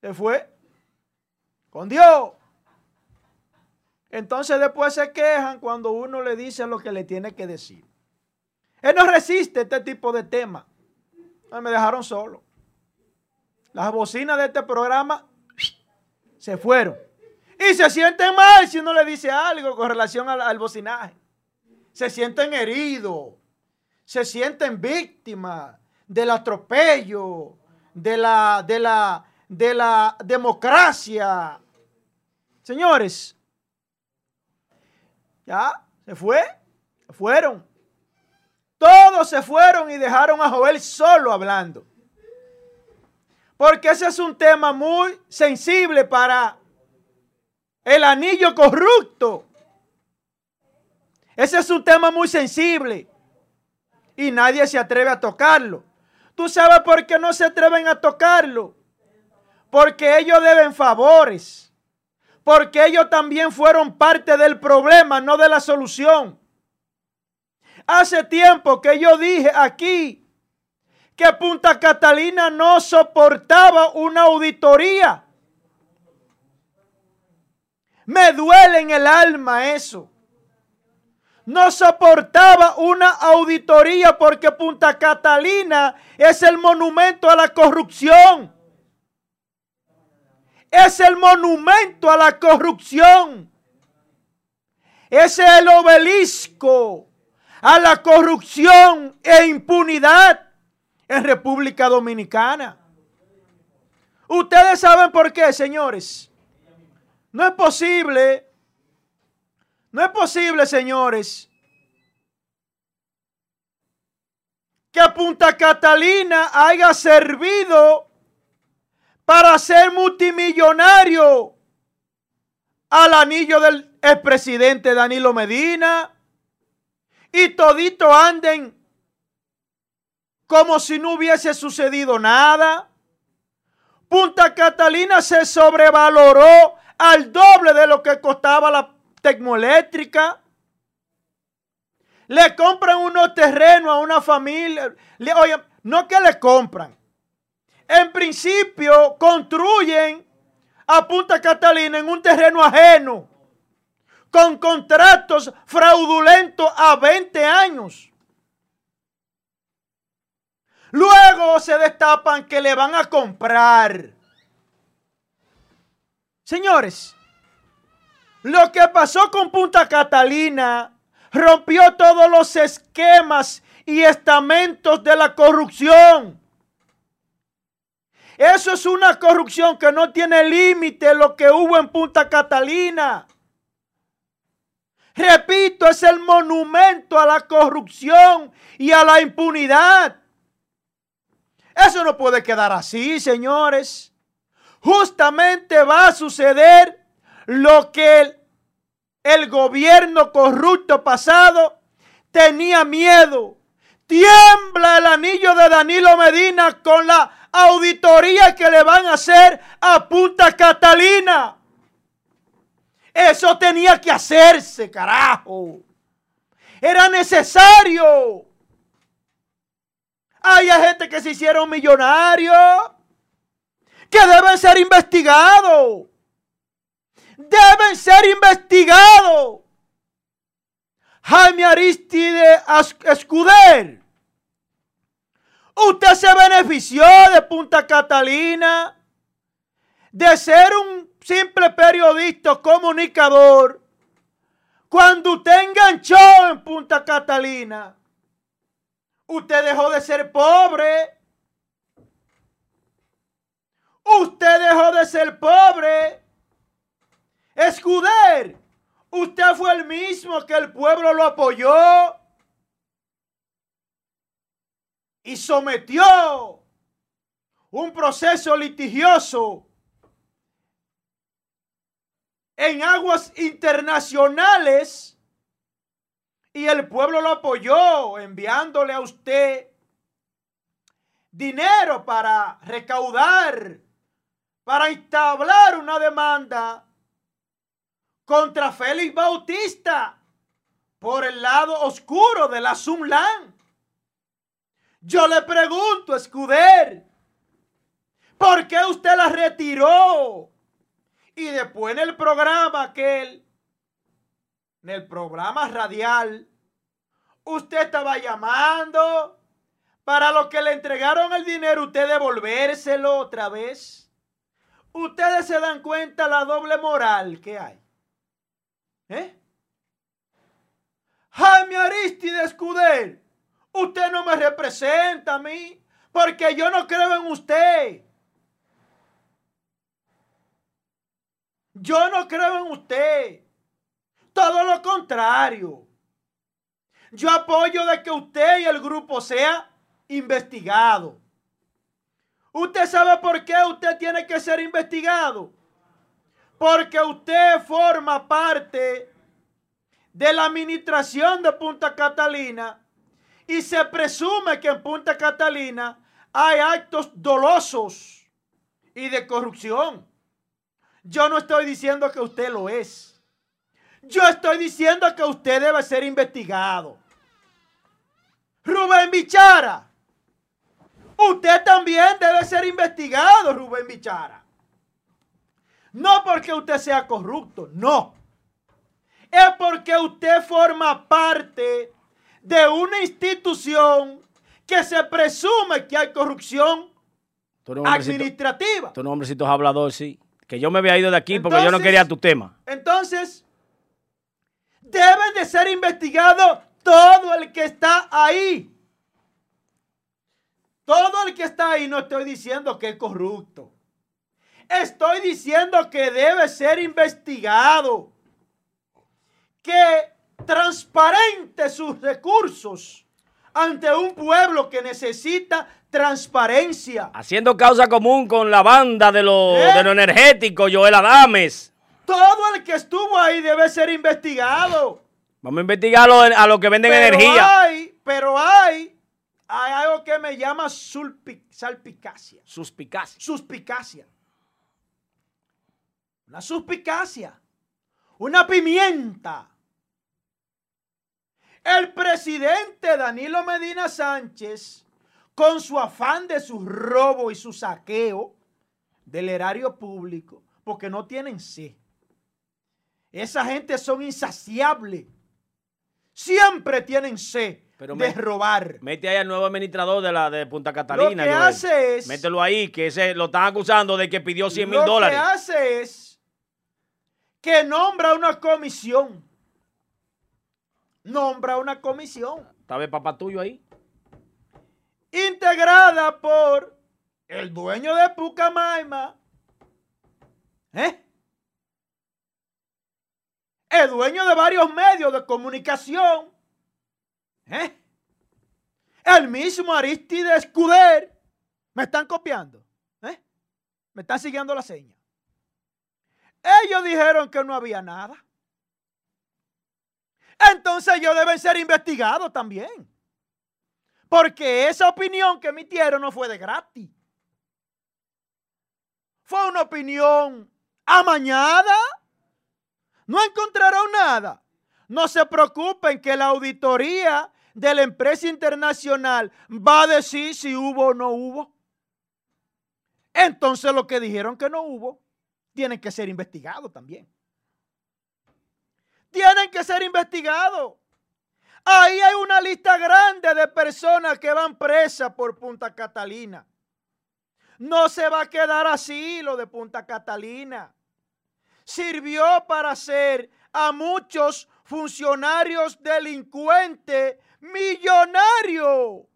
Se fue. Con Dios. Entonces después se quejan cuando uno le dice lo que le tiene que decir. Él no resiste este tipo de temas. Me dejaron solo. Las bocinas de este programa se fueron. Y se sienten mal si uno le dice algo con relación al, al bocinaje. Se sienten heridos. Se sienten víctimas del atropello, de la, de la, de la democracia. Señores, ya, se fue, se fueron. Todos se fueron y dejaron a Joel solo hablando. Porque ese es un tema muy sensible para el anillo corrupto. Ese es un tema muy sensible. Y nadie se atreve a tocarlo. ¿Tú sabes por qué no se atreven a tocarlo? Porque ellos deben favores. Porque ellos también fueron parte del problema, no de la solución. Hace tiempo que yo dije aquí que Punta Catalina no soportaba una auditoría. Me duele en el alma eso no soportaba una auditoría porque Punta Catalina es el monumento a la corrupción. Es el monumento a la corrupción. Es el obelisco a la corrupción e impunidad en República Dominicana. Ustedes saben por qué, señores. No es posible. No es posible, señores, que Punta Catalina haya servido para ser multimillonario al anillo del expresidente Danilo Medina. Y todito anden como si no hubiese sucedido nada. Punta Catalina se sobrevaloró al doble de lo que costaba la termoeléctrica. Le compran unos terrenos a una familia. oye, no que le compran. En principio construyen a Punta Catalina en un terreno ajeno. con contratos fraudulentos a 20 años. Luego se destapan que le van a comprar. Señores, lo que pasó con Punta Catalina rompió todos los esquemas y estamentos de la corrupción. Eso es una corrupción que no tiene límite lo que hubo en Punta Catalina. Repito, es el monumento a la corrupción y a la impunidad. Eso no puede quedar así, señores. Justamente va a suceder lo que el, gobierno corrupto pasado tenía miedo. Tiembla el anillo de Danilo Medina con la auditoría que le van a hacer a Punta Catalina. Eso tenía que hacerse, carajo. Era necesario. Hay gente que se hicieron millonarios que deben ser investigados. Deben ser investigados. Jaime Aristide Escuder. Usted se benefició de Punta Catalina de ser un simple periodista comunicador cuando usted enganchó en Punta Catalina. Usted dejó de ser pobre. Usted dejó de ser pobre. Escuder, usted fue el mismo que el pueblo lo apoyó y sometió un proceso litigioso en aguas internacionales y el pueblo lo apoyó enviándole a usted dinero para recaudar, para instablar una demanda contra Félix Bautista por el lado oscuro de la Sumlan. Yo le pregunto, Escuder, ¿por qué usted la retiró? Y después en el programa aquel, en el programa radial, usted estaba llamando para los que le entregaron el dinero, usted devolvérselo otra vez. Ustedes se dan cuenta la doble moral que hay. ¿Eh? Jaime Aristide Escuder, usted no me representa a mí porque yo no creo en usted. Yo no creo en usted. Todo lo contrario. Yo apoyo de que usted y el grupo sea investigado. ¿Usted sabe por qué usted tiene que ser investigado? Porque usted forma parte de la administración de Punta Catalina y se presume que en Punta Catalina hay actos dolosos y de corrupción. Yo no estoy diciendo que usted lo es. Yo estoy diciendo que usted debe ser investigado. Rubén Bichara. Usted también debe ser investigado, Rubén Bichara. No porque usted sea corrupto, no. Es porque usted forma parte de una institución que se presume que hay corrupción administrativa. Tu nombrecito es hablador, sí. Que yo me había ido de aquí porque yo no quería tu tema. Entonces, deben de ser investigados todo el que está ahí. Todo el que está ahí no estoy diciendo que es corrupto. Estoy diciendo que debe ser investigado. Que transparente sus recursos ante un pueblo que necesita transparencia. Haciendo causa común con la banda de lo, ¿Eh? de lo energético, Joel Adames. Todo el que estuvo ahí debe ser investigado. Vamos a investigarlo a los que venden pero energía. Hay, pero hay, hay algo que me llama salpicacia. Suspicacia. Suspicacia. Una suspicacia. Una pimienta. El presidente Danilo Medina Sánchez con su afán de su robo y su saqueo del erario público, porque no tienen C. Esa gente son insaciables. Siempre tienen sed Pero de me- robar. Mete ahí al nuevo administrador de la de Punta Catalina. que Joel. hace es- Mételo ahí, que ese lo están acusando de que pidió 100 mil Lo dólares. que hace es que nombra una comisión. Nombra una comisión ¿Está el papá tuyo ahí? integrada por el dueño de Pucamaima. ¿Eh? El dueño de varios medios de comunicación. ¿Eh? El mismo Aristides Escuder. ¿Me están copiando? ¿Eh? ¿Me están siguiendo la seña? Ellos dijeron que no había nada. Entonces ellos deben ser investigados también. Porque esa opinión que emitieron no fue de gratis. Fue una opinión amañada. No encontraron nada. No se preocupen que la auditoría de la empresa internacional va a decir si hubo o no hubo. Entonces lo que dijeron que no hubo, tienen que ser investigados también. Tienen que ser investigados. Ahí hay una lista grande de personas que van presas por Punta Catalina. No se va a quedar así lo de Punta Catalina. Sirvió para hacer a muchos funcionarios delincuentes millonarios.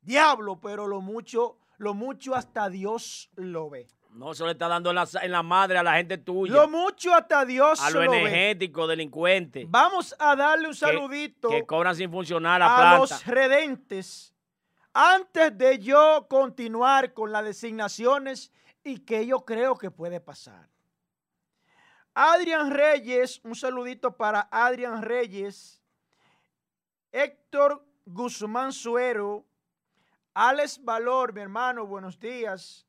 Diablo, pero lo mucho, lo mucho hasta Dios lo ve. No, eso le está dando en la, en la madre a la gente tuya. Lo mucho hasta Dios a lo ve. energéticos, delincuentes. Vamos a darle un que- saludito. Que, cobran sin funcionar la a los redentes antes de yo continuar con las designaciones y que yo creo que puede pasar. Adrián Reyes, un saludito para Adrián Reyes, Héctor Guzmán Suero, Alex Valor, mi hermano, buenos días.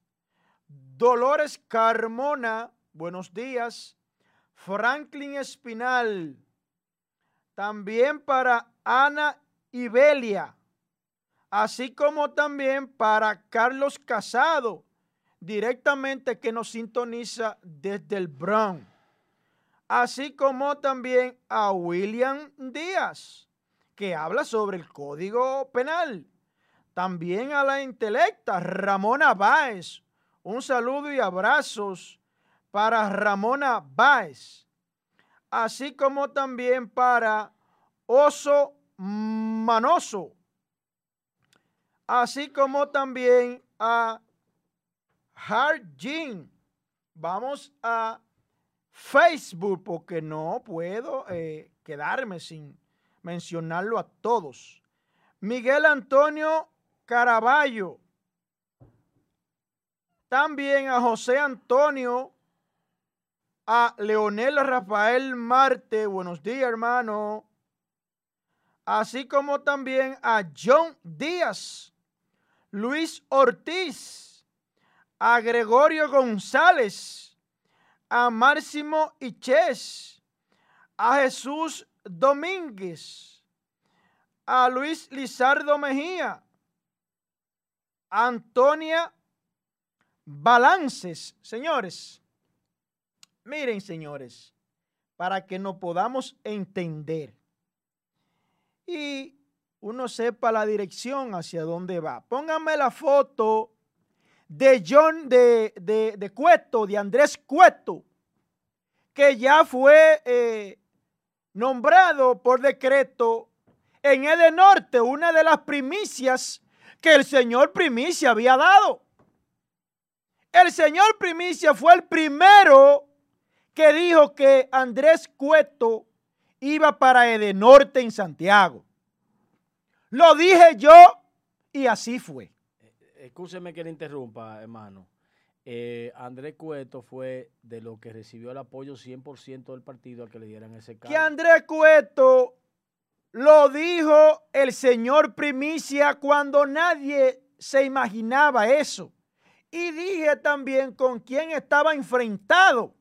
Dolores Carmona, buenos días. Franklin Espinal, también para Ana Ibelia, así como también para Carlos Casado, directamente que nos sintoniza desde el Bronx, así como también a William Díaz, que habla sobre el Código Penal, también a la intelecta Ramona Báez, un saludo y abrazos para Ramona Báez, así como también para Oso Manoso, así como también a Hard Jean. Vamos a Facebook porque no puedo eh, quedarme sin mencionarlo a todos. Miguel Antonio Caraballo. También a José Antonio, a Leonel Rafael Marte, buenos días hermano. Así como también a John Díaz, Luis Ortiz, a Gregorio González, a Máximo Iches, a Jesús Domínguez, a Luis Lizardo Mejía, Antonia Balances. Señores, miren señores, para que nos podamos entender y uno sepa la dirección hacia dónde va. Pónganme la foto de John de, de, de Cueto, de Andrés Cueto, que ya fue eh, nombrado por decreto en el norte, una de las primicias que el señor Primicia había dado. El señor Primicia fue el primero que dijo que Andrés Cueto iba para Edenorte en Santiago. Lo dije yo y así fue. Escúcheme que le interrumpa, hermano. Eh, Andrés Cueto fue de lo que recibió el apoyo 100% del partido al que le dieran ese cargo. Que Andrés Cueto lo dijo el señor Primicia cuando nadie se imaginaba eso. Y dije también con quién estaba enfrentado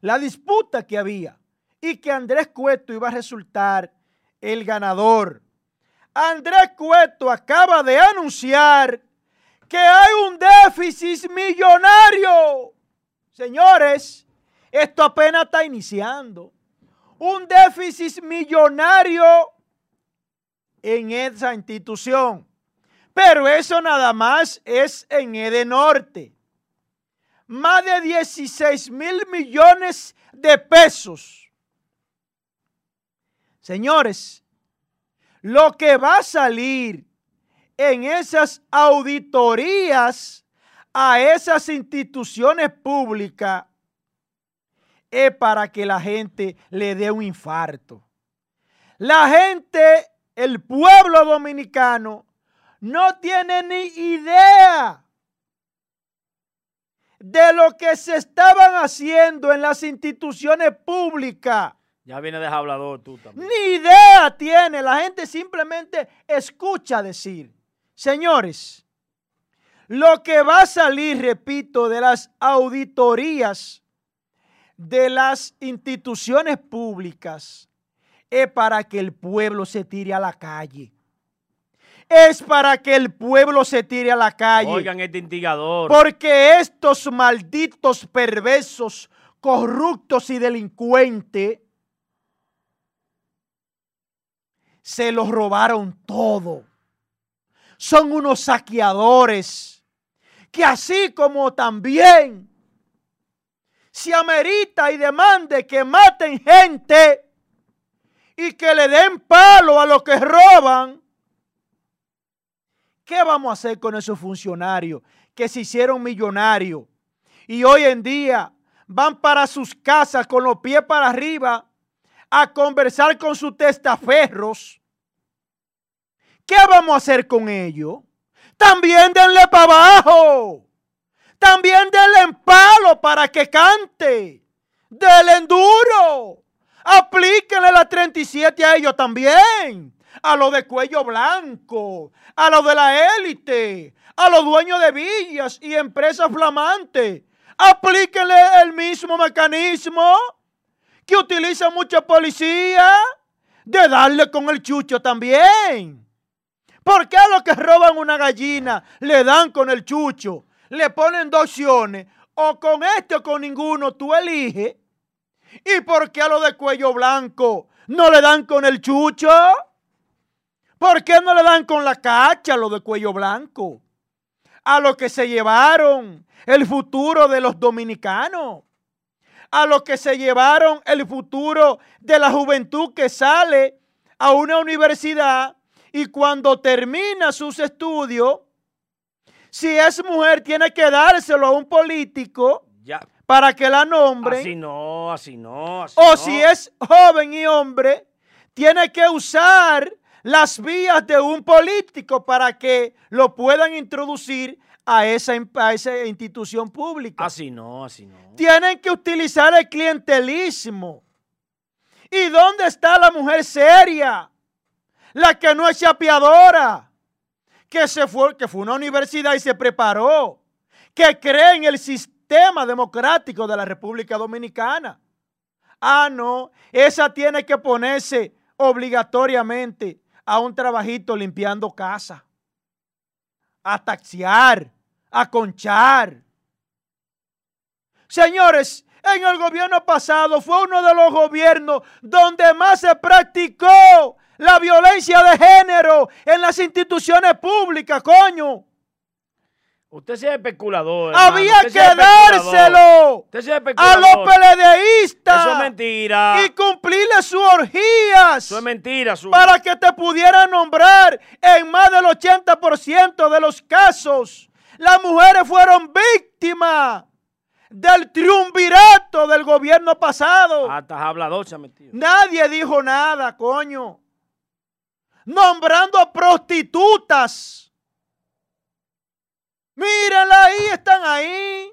la disputa que había y que Andrés Cueto iba a resultar el ganador. Andrés Cueto acaba de anunciar que hay un déficit millonario. Señores, esto apenas está iniciando. un déficit millonario en esa institución. Pero eso nada más es en Ede Norte. Más de 16 mil millones de pesos. Señores, lo que va a salir en esas auditorías a esas instituciones públicas es para que la gente le dé un infarto. La gente, el pueblo dominicano, no tiene ni idea de lo que se estaban haciendo en las instituciones públicas. Ya viene de hablador tú también. Ni idea tiene. La gente simplemente escucha decir. Señores, lo que va a salir, repito, de las auditorías de las instituciones públicas es para que el pueblo se tire a la calle. Es para que el pueblo se tire a la calle. Oigan este instigador. Porque estos malditos perversos, corruptos y delincuentes se los robaron todo. Son unos saqueadores que así como también se amerita y demande que maten gente y que le den palo a los que roban, ¿qué vamos a hacer con esos funcionarios que se hicieron millonarios y hoy en día van para sus casas con los pies para arriba a conversar con sus testaferros? ¿Qué vamos a hacer con ellos? También denle para abajo. También denle en palo para que cante. Denle en duro. Aplíquenle la 37 a ellos también. A los de cuello blanco. A los de la élite. A los dueños de villas y empresas flamantes. Aplíquenle el mismo mecanismo que utiliza mucha policía de darle con el chucho también. ¿Por qué a los que roban una gallina le dan con el chucho? Le ponen dos opciones, o con este o con ninguno, tú eliges. ¿Y por qué a los de cuello blanco no le dan con el chucho? ¿Por qué no le dan con la cacha a los de cuello blanco? A los que se llevaron el futuro de los dominicanos. A los que se llevaron el futuro de la juventud que sale a una universidad y cuando termina sus estudios, si es mujer, tiene que dárselo a un político para que la nombre. Así no, así no. o si es joven y hombre, tiene que usar las vías de un político para que lo puedan introducir a esa, a esa institución pública. Así no, así no. Tienen que utilizar el clientelismo. ¿Y dónde está la mujer seria? La que no es chapeadora, que se fue, que fue una universidad y se preparó, que cree en el sistema democrático de la República Dominicana. Ah, no, esa tiene que ponerse obligatoriamente a un trabajito limpiando casa, a taxiar, a conchar. Señores, en el gobierno pasado fue uno de los gobiernos donde más se practicó la violencia de género en las instituciones públicas, coño. Usted sea especulador. Había que dárselo a los peledeístas. Eso es mentira. Y cumplirle sus orgías. Eso es mentira. Su... Para que te pudieran nombrar en más del 80% de los casos. Las mujeres fueron víctimas del triunvirato del gobierno pasado. Hasta hablador se ha metido. Nadie dijo nada, coño nombrando prostitutas. Mírenla ahí, están ahí.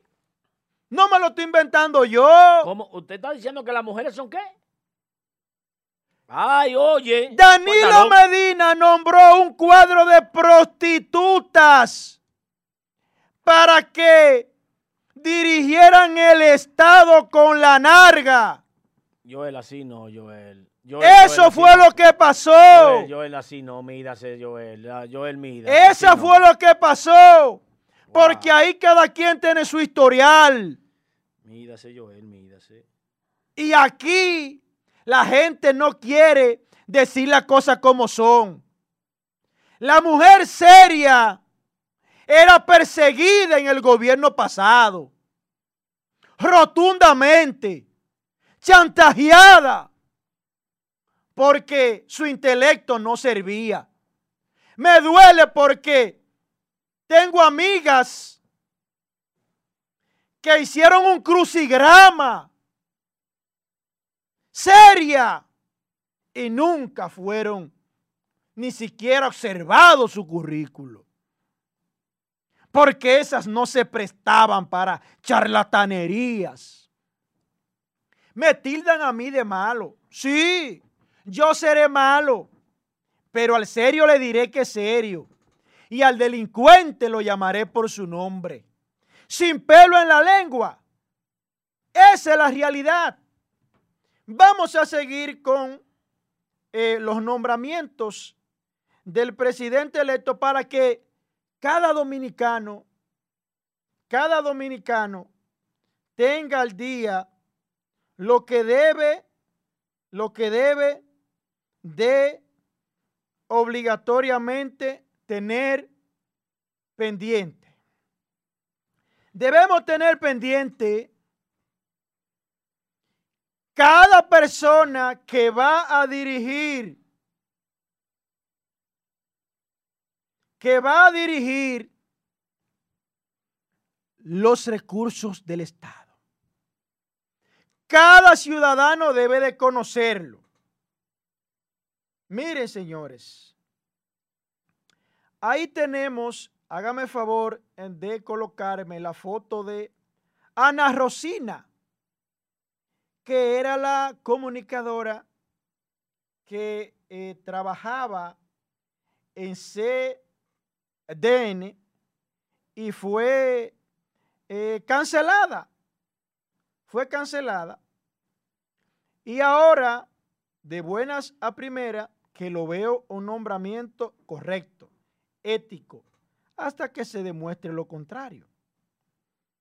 No me lo estoy inventando yo. ¿Cómo? ¿Usted está diciendo que las mujeres son qué? Ay, oye. Danilo Medina nombró un cuadro de prostitutas para que dirigieran el Estado con la narga. Joel, así no, Joel. Eso fue lo que pasó. Joel, así no, mídase, Joel. Joel, Eso fue lo que pasó. Porque ahí cada quien tiene su historial. Mídase, Joel, mídase. Y aquí La gente no quiere decir las cosas como son. La mujer seria era perseguida en el gobierno pasado. Rotundamente. Chantajeada. Porque su intelecto no servía. Me duele porque tengo amigas que hicieron un crucigrama seria y nunca fueron ni siquiera observado su currículo. Porque esas no se prestaban para charlatanerías. Me tildan a mí de malo. Sí, yo seré malo. Pero al serio le diré que es serio. Y al delincuente lo llamaré por su nombre. Sin pelo en la lengua. Esa es la realidad. Vamos a seguir con eh, los nombramientos del presidente electo para que cada dominicano, cada dominicano tenga al día lo que debe, lo que debe de obligatoriamente tener pendiente. Debemos tener pendiente cada persona que va a dirigir, que va a dirigir los recursos del Estado. Cada ciudadano debe de conocerlo. Miren, señores, ahí tenemos, hágame favor de colocarme la foto de Ana Rosina que era la comunicadora que eh, trabajaba en CDN y fue eh, cancelada. Fue cancelada. Y ahora, de buenas a primera, que lo veo un nombramiento correcto, ético, hasta que se demuestre lo contrario.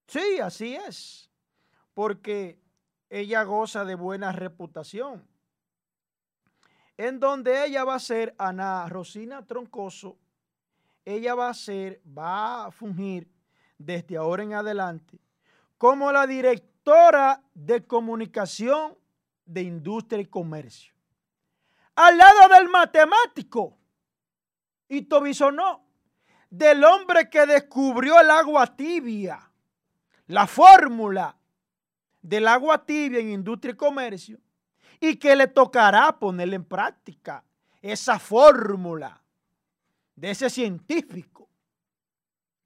Sí, así es. Porque ella goza de buena reputación. En donde ella va a ser Ana Rosina Troncoso, ella va a ser, va a fungir desde ahora en adelante como la directora de comunicación de industria y comercio. Al lado del matemático, y Tobisonó, del hombre que descubrió el agua tibia, la fórmula del agua tibia en industria y comercio y que le tocará ponerle en práctica esa fórmula de ese científico.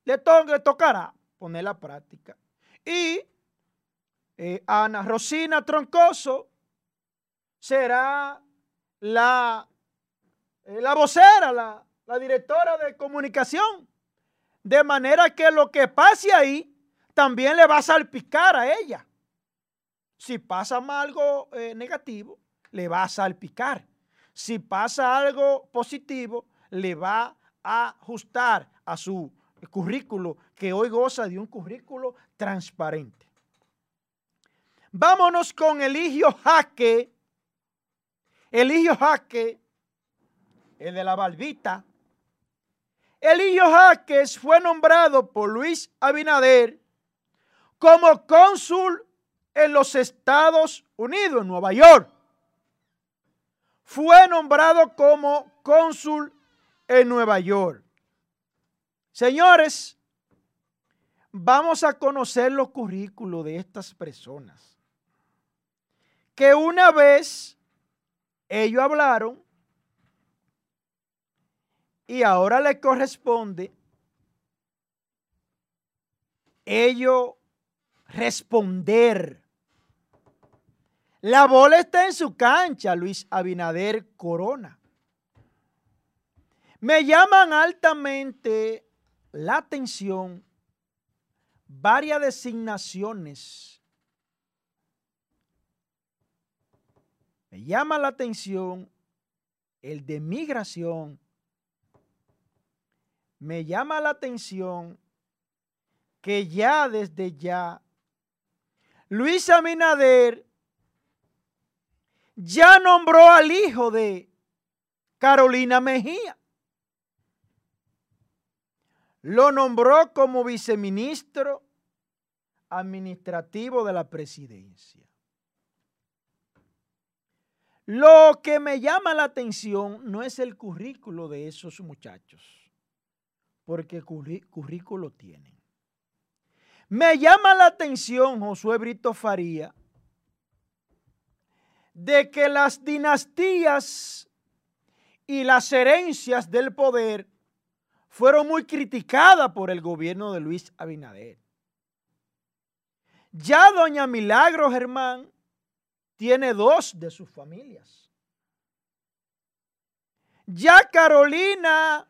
Le, tocará ponerla en práctica. Y eh, Ana Rosina Troncoso será la, eh, la vocera, la, directora de comunicación. De manera que lo que pase ahí también le va a salpicar a ella. Si pasa algo eh, negativo, le va a salpicar. Si pasa algo positivo, le va a ajustar a su currículo, que hoy goza de un currículo transparente. Vámonos con Eligio Jaque. Eligio Jaque, el de la barbita. Eligio Jaques fue nombrado por Luis Abinader como cónsul en los Estados Unidos, en Nueva York. Fue nombrado como cónsul en Nueva York. Señores, vamos a conocer los currículos de estas personas. Que una vez ellos hablaron y ahora le corresponde ellos responder. La bola está en su cancha, Luis Abinader Corona. Me llaman altamente la atención varias designaciones. Llama la atención el de migración. Me llama la atención que ya desde ya Luis Abinader ya nombró al hijo de Carolina Mejía. Lo nombró como viceministro administrativo de la presidencia. Lo que me llama la atención no es el currículo de esos muchachos, porque currículo tienen. Me llama la atención, Josué Brito Faría, de que las dinastías y las herencias del poder fueron muy criticadas por el gobierno de Luis Abinader. Ya doña Milagro Germán tiene dos de sus familias. Ya Carolina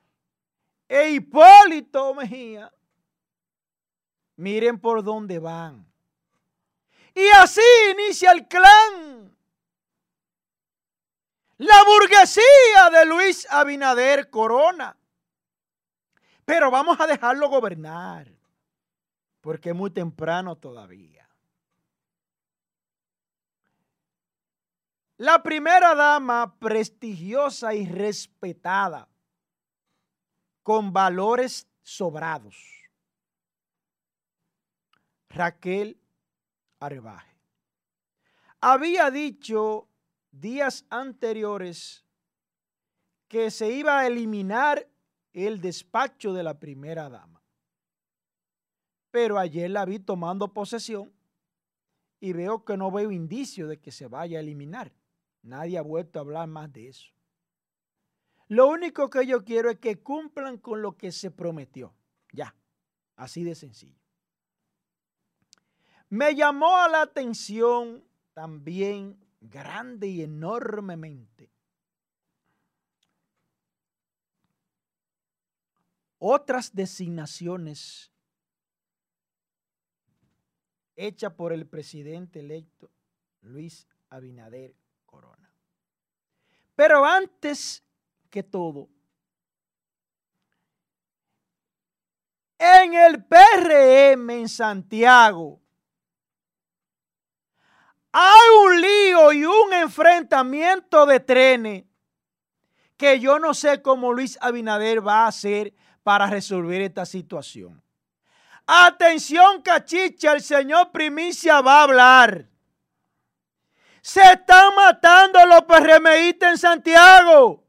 e Hipólito Mejía, miren por dónde van. Y así inicia el clan. La burguesía de Luis Abinader Corona. Pero vamos a dejarlo gobernar porque es muy temprano todavía. La primera dama prestigiosa y respetada, con valores sobrados, Raquel Arbaje, había dicho días anteriores que se iba a eliminar el despacho de la primera dama. Pero ayer la vi tomando posesión y veo que no veo indicio de que se vaya a eliminar. Nadie ha vuelto a hablar más de eso. Lo único que yo quiero es que cumplan con lo que se prometió. Ya, así de sencillo. Me llamó a la atención también grande y enormemente otras designaciones hecha por el presidente electo Luis Abinader Corona. Pero antes que todo, en el PRM en Santiago hay un lío y un enfrentamiento de trenes que yo no sé cómo Luis Abinader va a hacer para resolver esta situación. Atención, cachicha, el señor Primicia va a hablar. Se están matando los PRMistas en Santiago.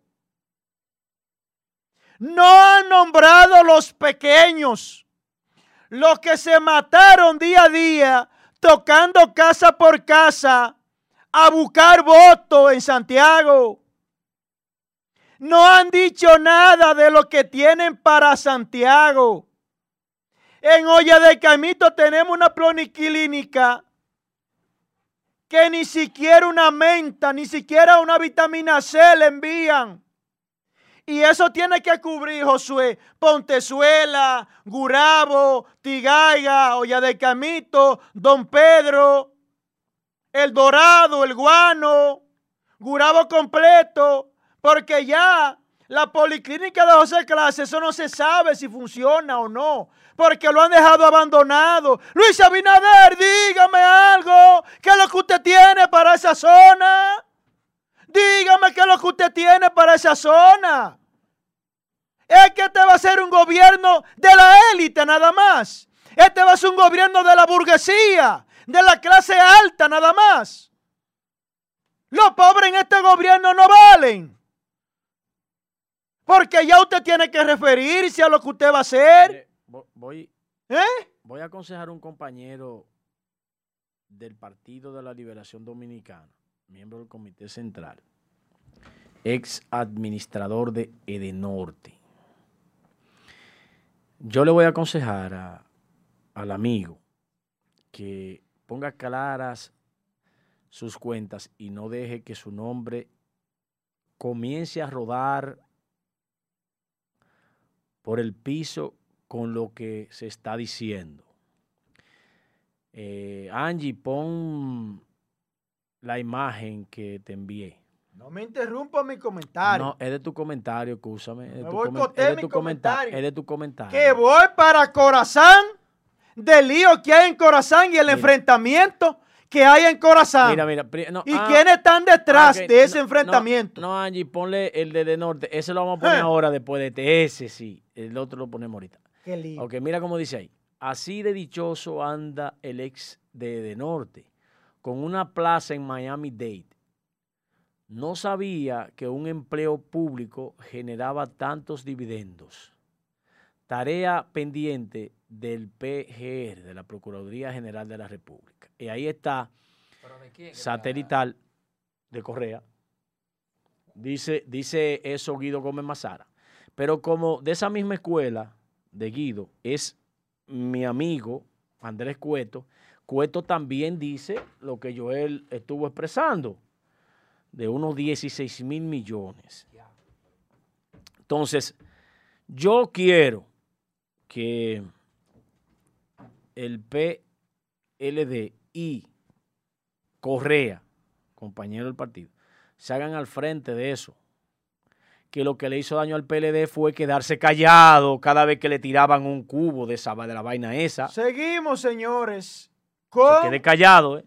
No han nombrado los pequeños, los que se mataron día a día, tocando casa por casa, a buscar votos en Santiago. No han dicho nada de lo que tienen para Santiago. En Olla de Camito tenemos una clínica que ni siquiera una menta, ni siquiera una vitamina C le envían. Y eso tiene que cubrir Josué, Pontezuela, Gurabo, Tigaiga, Olla de Camito, Don Pedro, El Dorado, El Guano, Gurabo completo, porque ya la policlínica de José Clase, eso no se sabe si funciona o no porque lo han dejado abandonado. Luis Abinader, dígame algo. ¿Qué es lo que usted tiene para esa zona? Dígame qué es lo que usted tiene para esa zona. Es que este va a ser un gobierno de la élite nada más. Este va a ser un gobierno de la burguesía, de la clase alta nada más. Los pobres en este gobierno no valen. Porque ya usted tiene que referirse a lo que usted va a hacer voy, ¿Eh? voy a aconsejar a un compañero del Partido de la Liberación Dominicana, miembro del Comité Central, ex administrador de Edenorte. Yo le voy a aconsejar al amigo que ponga claras sus cuentas y no deje que su nombre comience a rodar por el piso con lo que se está diciendo. Eh, Angie, pon la imagen que te envié. No me interrumpa mi comentario. No, es de tu comentario, escúchame. Es, de tu, mi comentario. es de tu comentario. Que voy para Corazán, del lío que hay en Corazán y el enfrentamiento que hay en Corazán. Mira, mira. no, ¿Y ah, quiénes están detrás ah, de ese no, enfrentamiento? No, no, Angie, ponle el de, de norte. Ese lo vamos a poner Eh. ahora después de este. Ese sí. El otro lo ponemos ahorita. Qué. Ok, mira cómo dice ahí. Así de dichoso anda el ex de, de Norte, con una plaza en Miami-Dade. No sabía que un empleo público generaba tantos dividendos. Tarea pendiente del PGR, de la Procuraduría General de la República. Y ahí está satelital de Correa. Dice, dice eso Guido Gómez Mazara. Pero como de esa misma escuela de Guido es mi amigo Andrés Cueto, Cueto también dice lo que Joel estuvo expresando, de unos 16 mil millones. Entonces, yo quiero que el PLD y Correa, compañero del partido, se hagan al frente de eso. Que lo que le hizo daño al PLD fue quedarse callado cada vez que le tiraban un cubo de, esa, de la vaina esa. Seguimos, señores, Se con quede callado, ¿eh?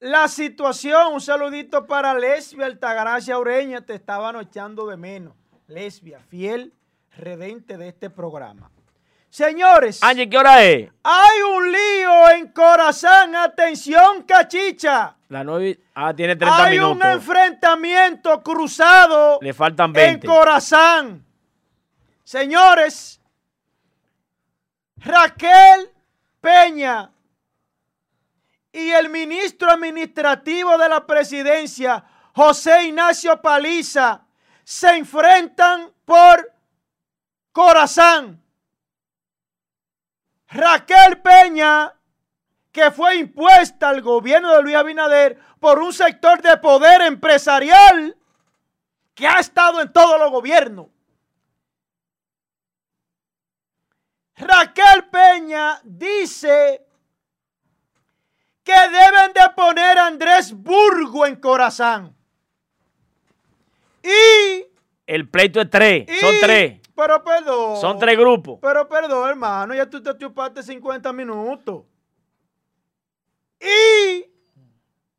la situación. Un saludito para Lesbia Altagracia Ureña. Te estaban echando de menos. Lesbia, fiel redente de este programa. Señores, Angie, ¿qué hora es? hay un lío en Corazán. Atención, cachicha. La nueve. Ah, tiene 30 Hay un minutos. enfrentamiento cruzado Le faltan en 20. Corazán. Señores, Raquel Peña y el ministro administrativo de la presidencia, José Ignacio Paliza, se enfrentan por Corazán. Raquel Peña, que fue impuesta al gobierno de Luis Abinader por un sector de poder empresarial que ha estado en todos los gobiernos. Raquel Peña dice que deben de poner a Andrés Burgo en Corazán. Y, El pleito es tres. y- Son tres. Pero perdón. Son tres grupos. Pero perdón, hermano, ya tú te chupaste 50 minutos. Y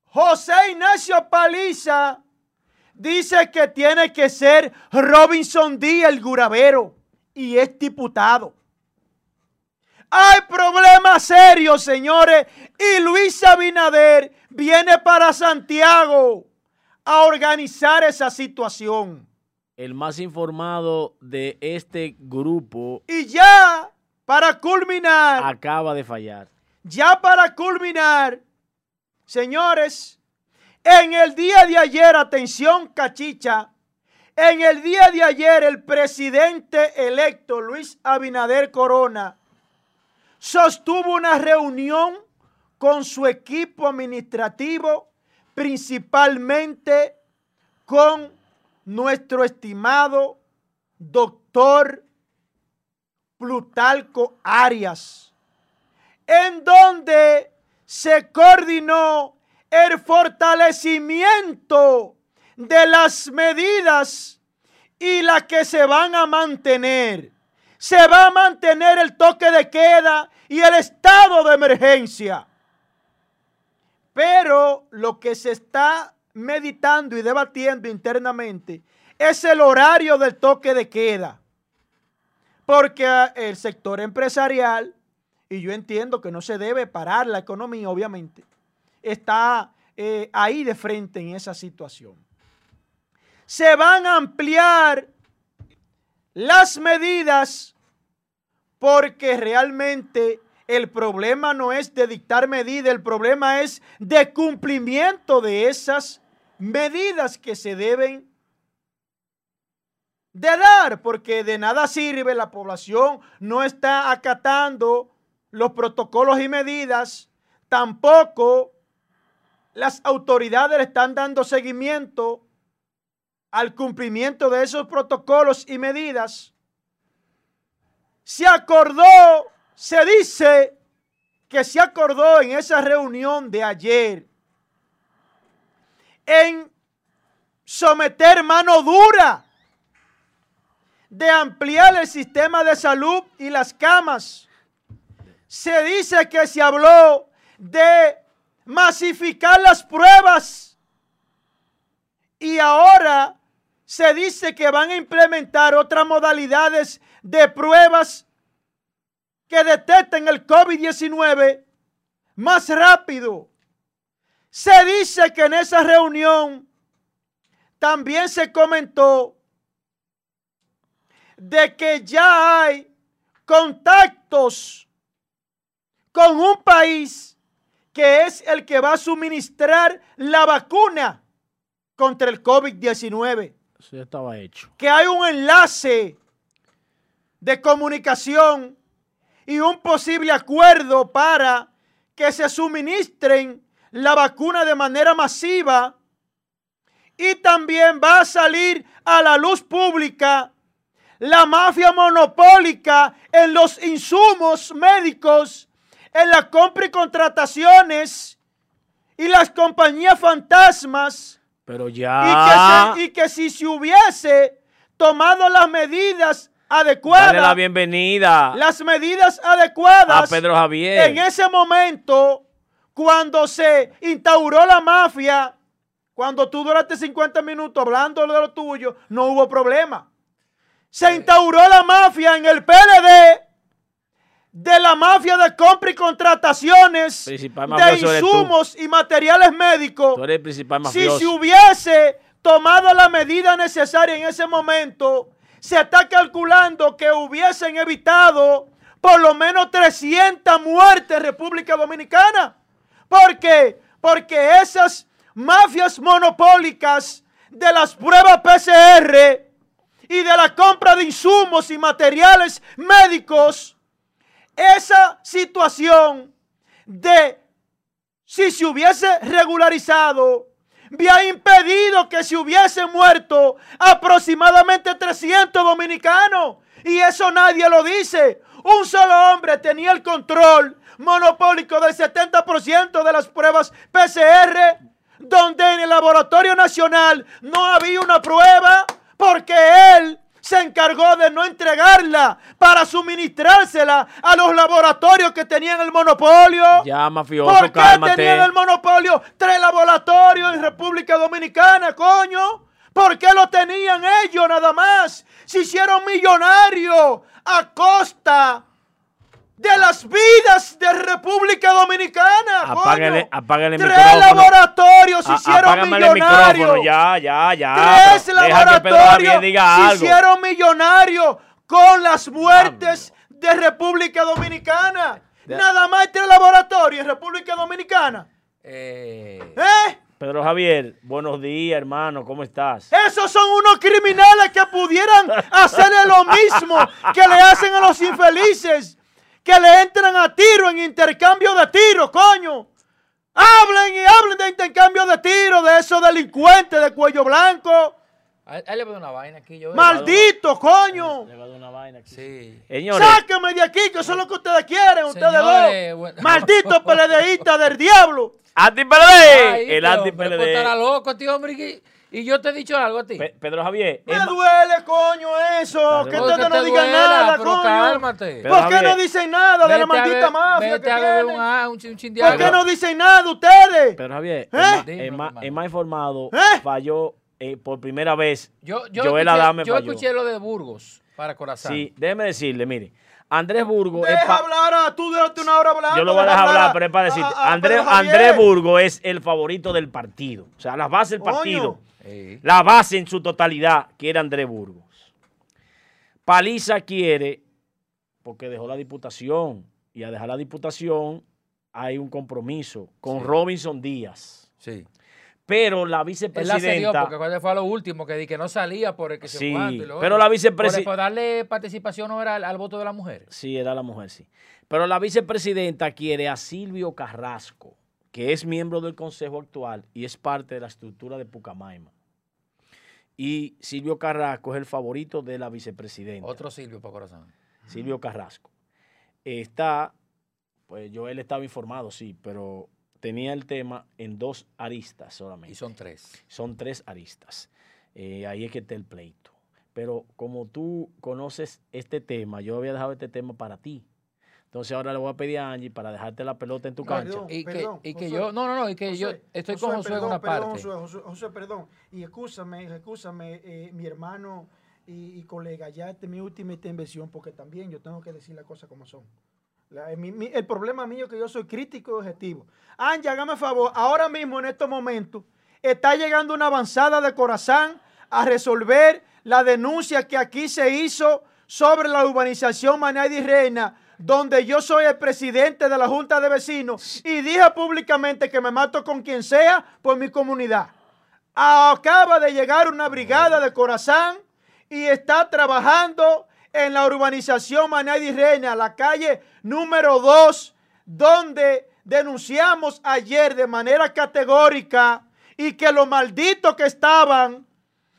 José Ignacio Paliza dice que tiene que ser Robinson Díaz el Guravero y es diputado. Hay problemas serios, señores, y Luis Abinader viene para Santiago a organizar esa situación. El más informado de este grupo Y ya, para culminar, acaba de fallar. Ya para culminar, señores, en el día de ayer, atención cachicha, en el día de ayer el presidente electo Luis Abinader Corona sostuvo una reunión con su equipo administrativo, principalmente con nuestro estimado doctor Plutalco Arias en donde se coordinó el fortalecimiento de las medidas y las que se van a mantener. Se va a mantener el toque de queda y el estado de emergencia. Pero lo que se está meditando y debatiendo internamente es el horario del toque de queda. Porque ah, el sector empresarial y yo entiendo que no se debe parar la economía, obviamente, está eh, ahí de frente en esa situación. Se van a ampliar las medidas porque realmente el problema no es de dictar medidas, el problema es de cumplimiento de esas medidas que se deben de dar, porque de nada sirve, la población no está acatando los protocolos y medidas, tampoco las autoridades le están dando seguimiento al cumplimiento de esos protocolos y medidas. Se acordó, se dice que se acordó en esa reunión de ayer en someter mano dura de ampliar el sistema de salud y las camas se dice que se habló de masificar las pruebas. Y ahora se dice que van a implementar otras modalidades de pruebas que detecten el COVID-19 más rápido. Se dice que en esa reunión también se comentó de que ya hay contactos con un país que es el que va a suministrar la vacuna contra el COVID-19. Eso ya estaba hecho. Que hay un enlace de comunicación y un posible acuerdo para que se suministren la vacuna de manera masiva y también va a salir a la luz pública la mafia monopólica en los insumos médicos, en la compra y contrataciones y las compañías fantasmas. Pero ya. Y que, si se hubiese tomado las medidas adecuadas. Dale la bienvenida. Las medidas adecuadas. A Pedro Javier. En ese momento, cuando se instauró la mafia, cuando tú duraste 50 minutos hablando de lo tuyo, no hubo problema se instauró la mafia en el PLD de la mafia de compra y contrataciones de insumos y materiales médicos. si se hubiese tomado la medida necesaria en ese momento, se está calculando que hubiesen evitado por lo menos 300 muertes en República Dominicana. ¿Por qué? Porque esas mafias monopólicas de las pruebas PCR y de la compra de insumos y materiales médicos, esa situación de si se hubiese regularizado, había impedido que se hubiesen muerto aproximadamente 300 dominicanos. Y eso nadie lo dice. Un solo hombre tenía el control monopólico del 70% de las pruebas PCR, donde en el laboratorio nacional no había una prueba porque él se encargó de no entregarla para suministrársela a los laboratorios que tenían el monopolio. Ya, mafioso, ¿Por qué tenían el monopolio tres laboratorios en República Dominicana, coño? ¿Por qué lo tenían ellos nada más? Se hicieron millonarios a costa de las vidas de República Dominicana. Apáguele, apáguele el Tres laboratorios hicieron millonarios. Ya, ya, ya. Tres laboratorios se hicieron millonarios con las muertes de República Dominicana. Nada más tres laboratorios en República Dominicana. Eh. ¿Eh? Pedro Javier, buenos días, hermano, ¿cómo estás? Esos son unos criminales que pudieran hacerle lo mismo que le hacen a los infelices que le entran a tiro en intercambio de tiro, coño. Hablen y hablen de intercambio de tiro de esos delincuentes de cuello blanco. Ahí le voy una vaina aquí. Yo Maldito, coño. Le voy a una vaina aquí. Sí. Señores. Sáquenme de aquí, que eso es lo que ustedes quieren, ustedes dos. Maldito peledeísta del diablo. Anti-PLD. El anti-PLD. Estará loco, tío, hombre. Y yo te he dicho algo a ti. Pedro Javier. Me duele, coño, eso. Que ustedes no digan nada, pero coño. Cálmate. ¿Por qué no dicen nada de la maldita mafia vete que a un, un, un ¿Por qué no dicen nada ustedes? Pedro Javier, ¿Eh? es, más, informado, ¿Eh? falló eh, por primera vez. Yo, yo, Joel escuché, yo escuché lo de Burgos para Corazón. Sí, déjeme decirle, mire. Andrés Burgo Deja es hablar, a, tú déjate una hora hablando. Yo lo voy a dejar hablar, pero es para decirte. Andrés, Andrés Burgo es el favorito del partido. O sea, la base del partido. La base en su totalidad quiere Andrés Burgos. Paliza quiere, porque dejó la diputación, y a dejar la diputación hay un compromiso con Robinson Díaz. Sí. Pero la vicepresidenta. Él porque fue a lo último que di que no salía por el que se Sí, pero la vicepresidenta. Por, darle participación no era al, voto de la mujer. Sí, era la mujer, sí. Pero la vicepresidenta quiere a Silvio Carrasco, que es miembro del consejo actual y es parte de la estructura de Pucamaima. Y Silvio Carrasco es el favorito de la vicepresidenta. Otro Silvio, por corazón. Silvio Carrasco. Está, pues yo él estaba informado, sí, pero tenía el tema en dos aristas solamente. Y son tres. Son tres aristas. Eh, ahí es que está el pleito. Pero como tú conoces este tema, yo había dejado este tema para ti. Entonces ahora le voy a pedir a Angie para dejarte la pelota en tu cancha. Y que, y que yo, no, no, no, y que yo estoy con Josué en una parte. José, José, perdón. Y escúchame, escúchame, eh, mi hermano y, colega, ya esta es mi última intervención porque también yo tengo que decir las cosas como son. El problema mío es que yo soy crítico y objetivo. Angie, hágame favor, ahora mismo en estos momentos está llegando una avanzada de corazón a resolver la denuncia que aquí se hizo sobre la urbanización Manay Reina, donde yo soy el presidente de la Junta de Vecinos y dije públicamente que me mato con quien sea por mi comunidad. Acaba de llegar una brigada de Corazán y está trabajando en la urbanización Manay Reina, la calle número 2, donde denunciamos ayer de manera categórica y que los malditos que estaban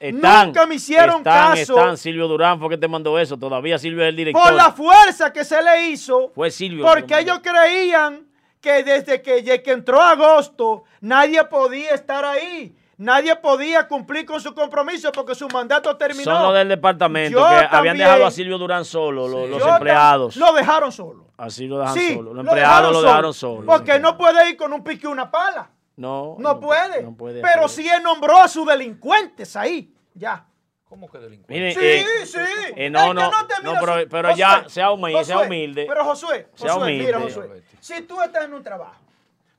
Nunca me hicieron caso. Están, Silvio Durán fue que te mandó eso. Todavía Silvio es el director. Por la fuerza que se le hizo. Fue Silvio. Porque ellos creían que desde que, que entró agosto nadie podía estar ahí. Nadie podía cumplir con su compromiso porque su mandato terminó. Solo del departamento, que habían dejado a Silvio Durán solo, los, empleados. Lo dejaron solo. Así lo dejaron solo. Los empleados lo dejaron solo. Porque no puede ir con un pique y una pala. No. No, puede. pero sí él nombró a sus delincuentes ahí. Ya. ¿Cómo que delincuentes? sí, eh, sí. Eh, no, no, no, pero, pero ya sea humilde, sea humilde. Pero Josué, Josué, mira, Josué. Si tú estás en un trabajo,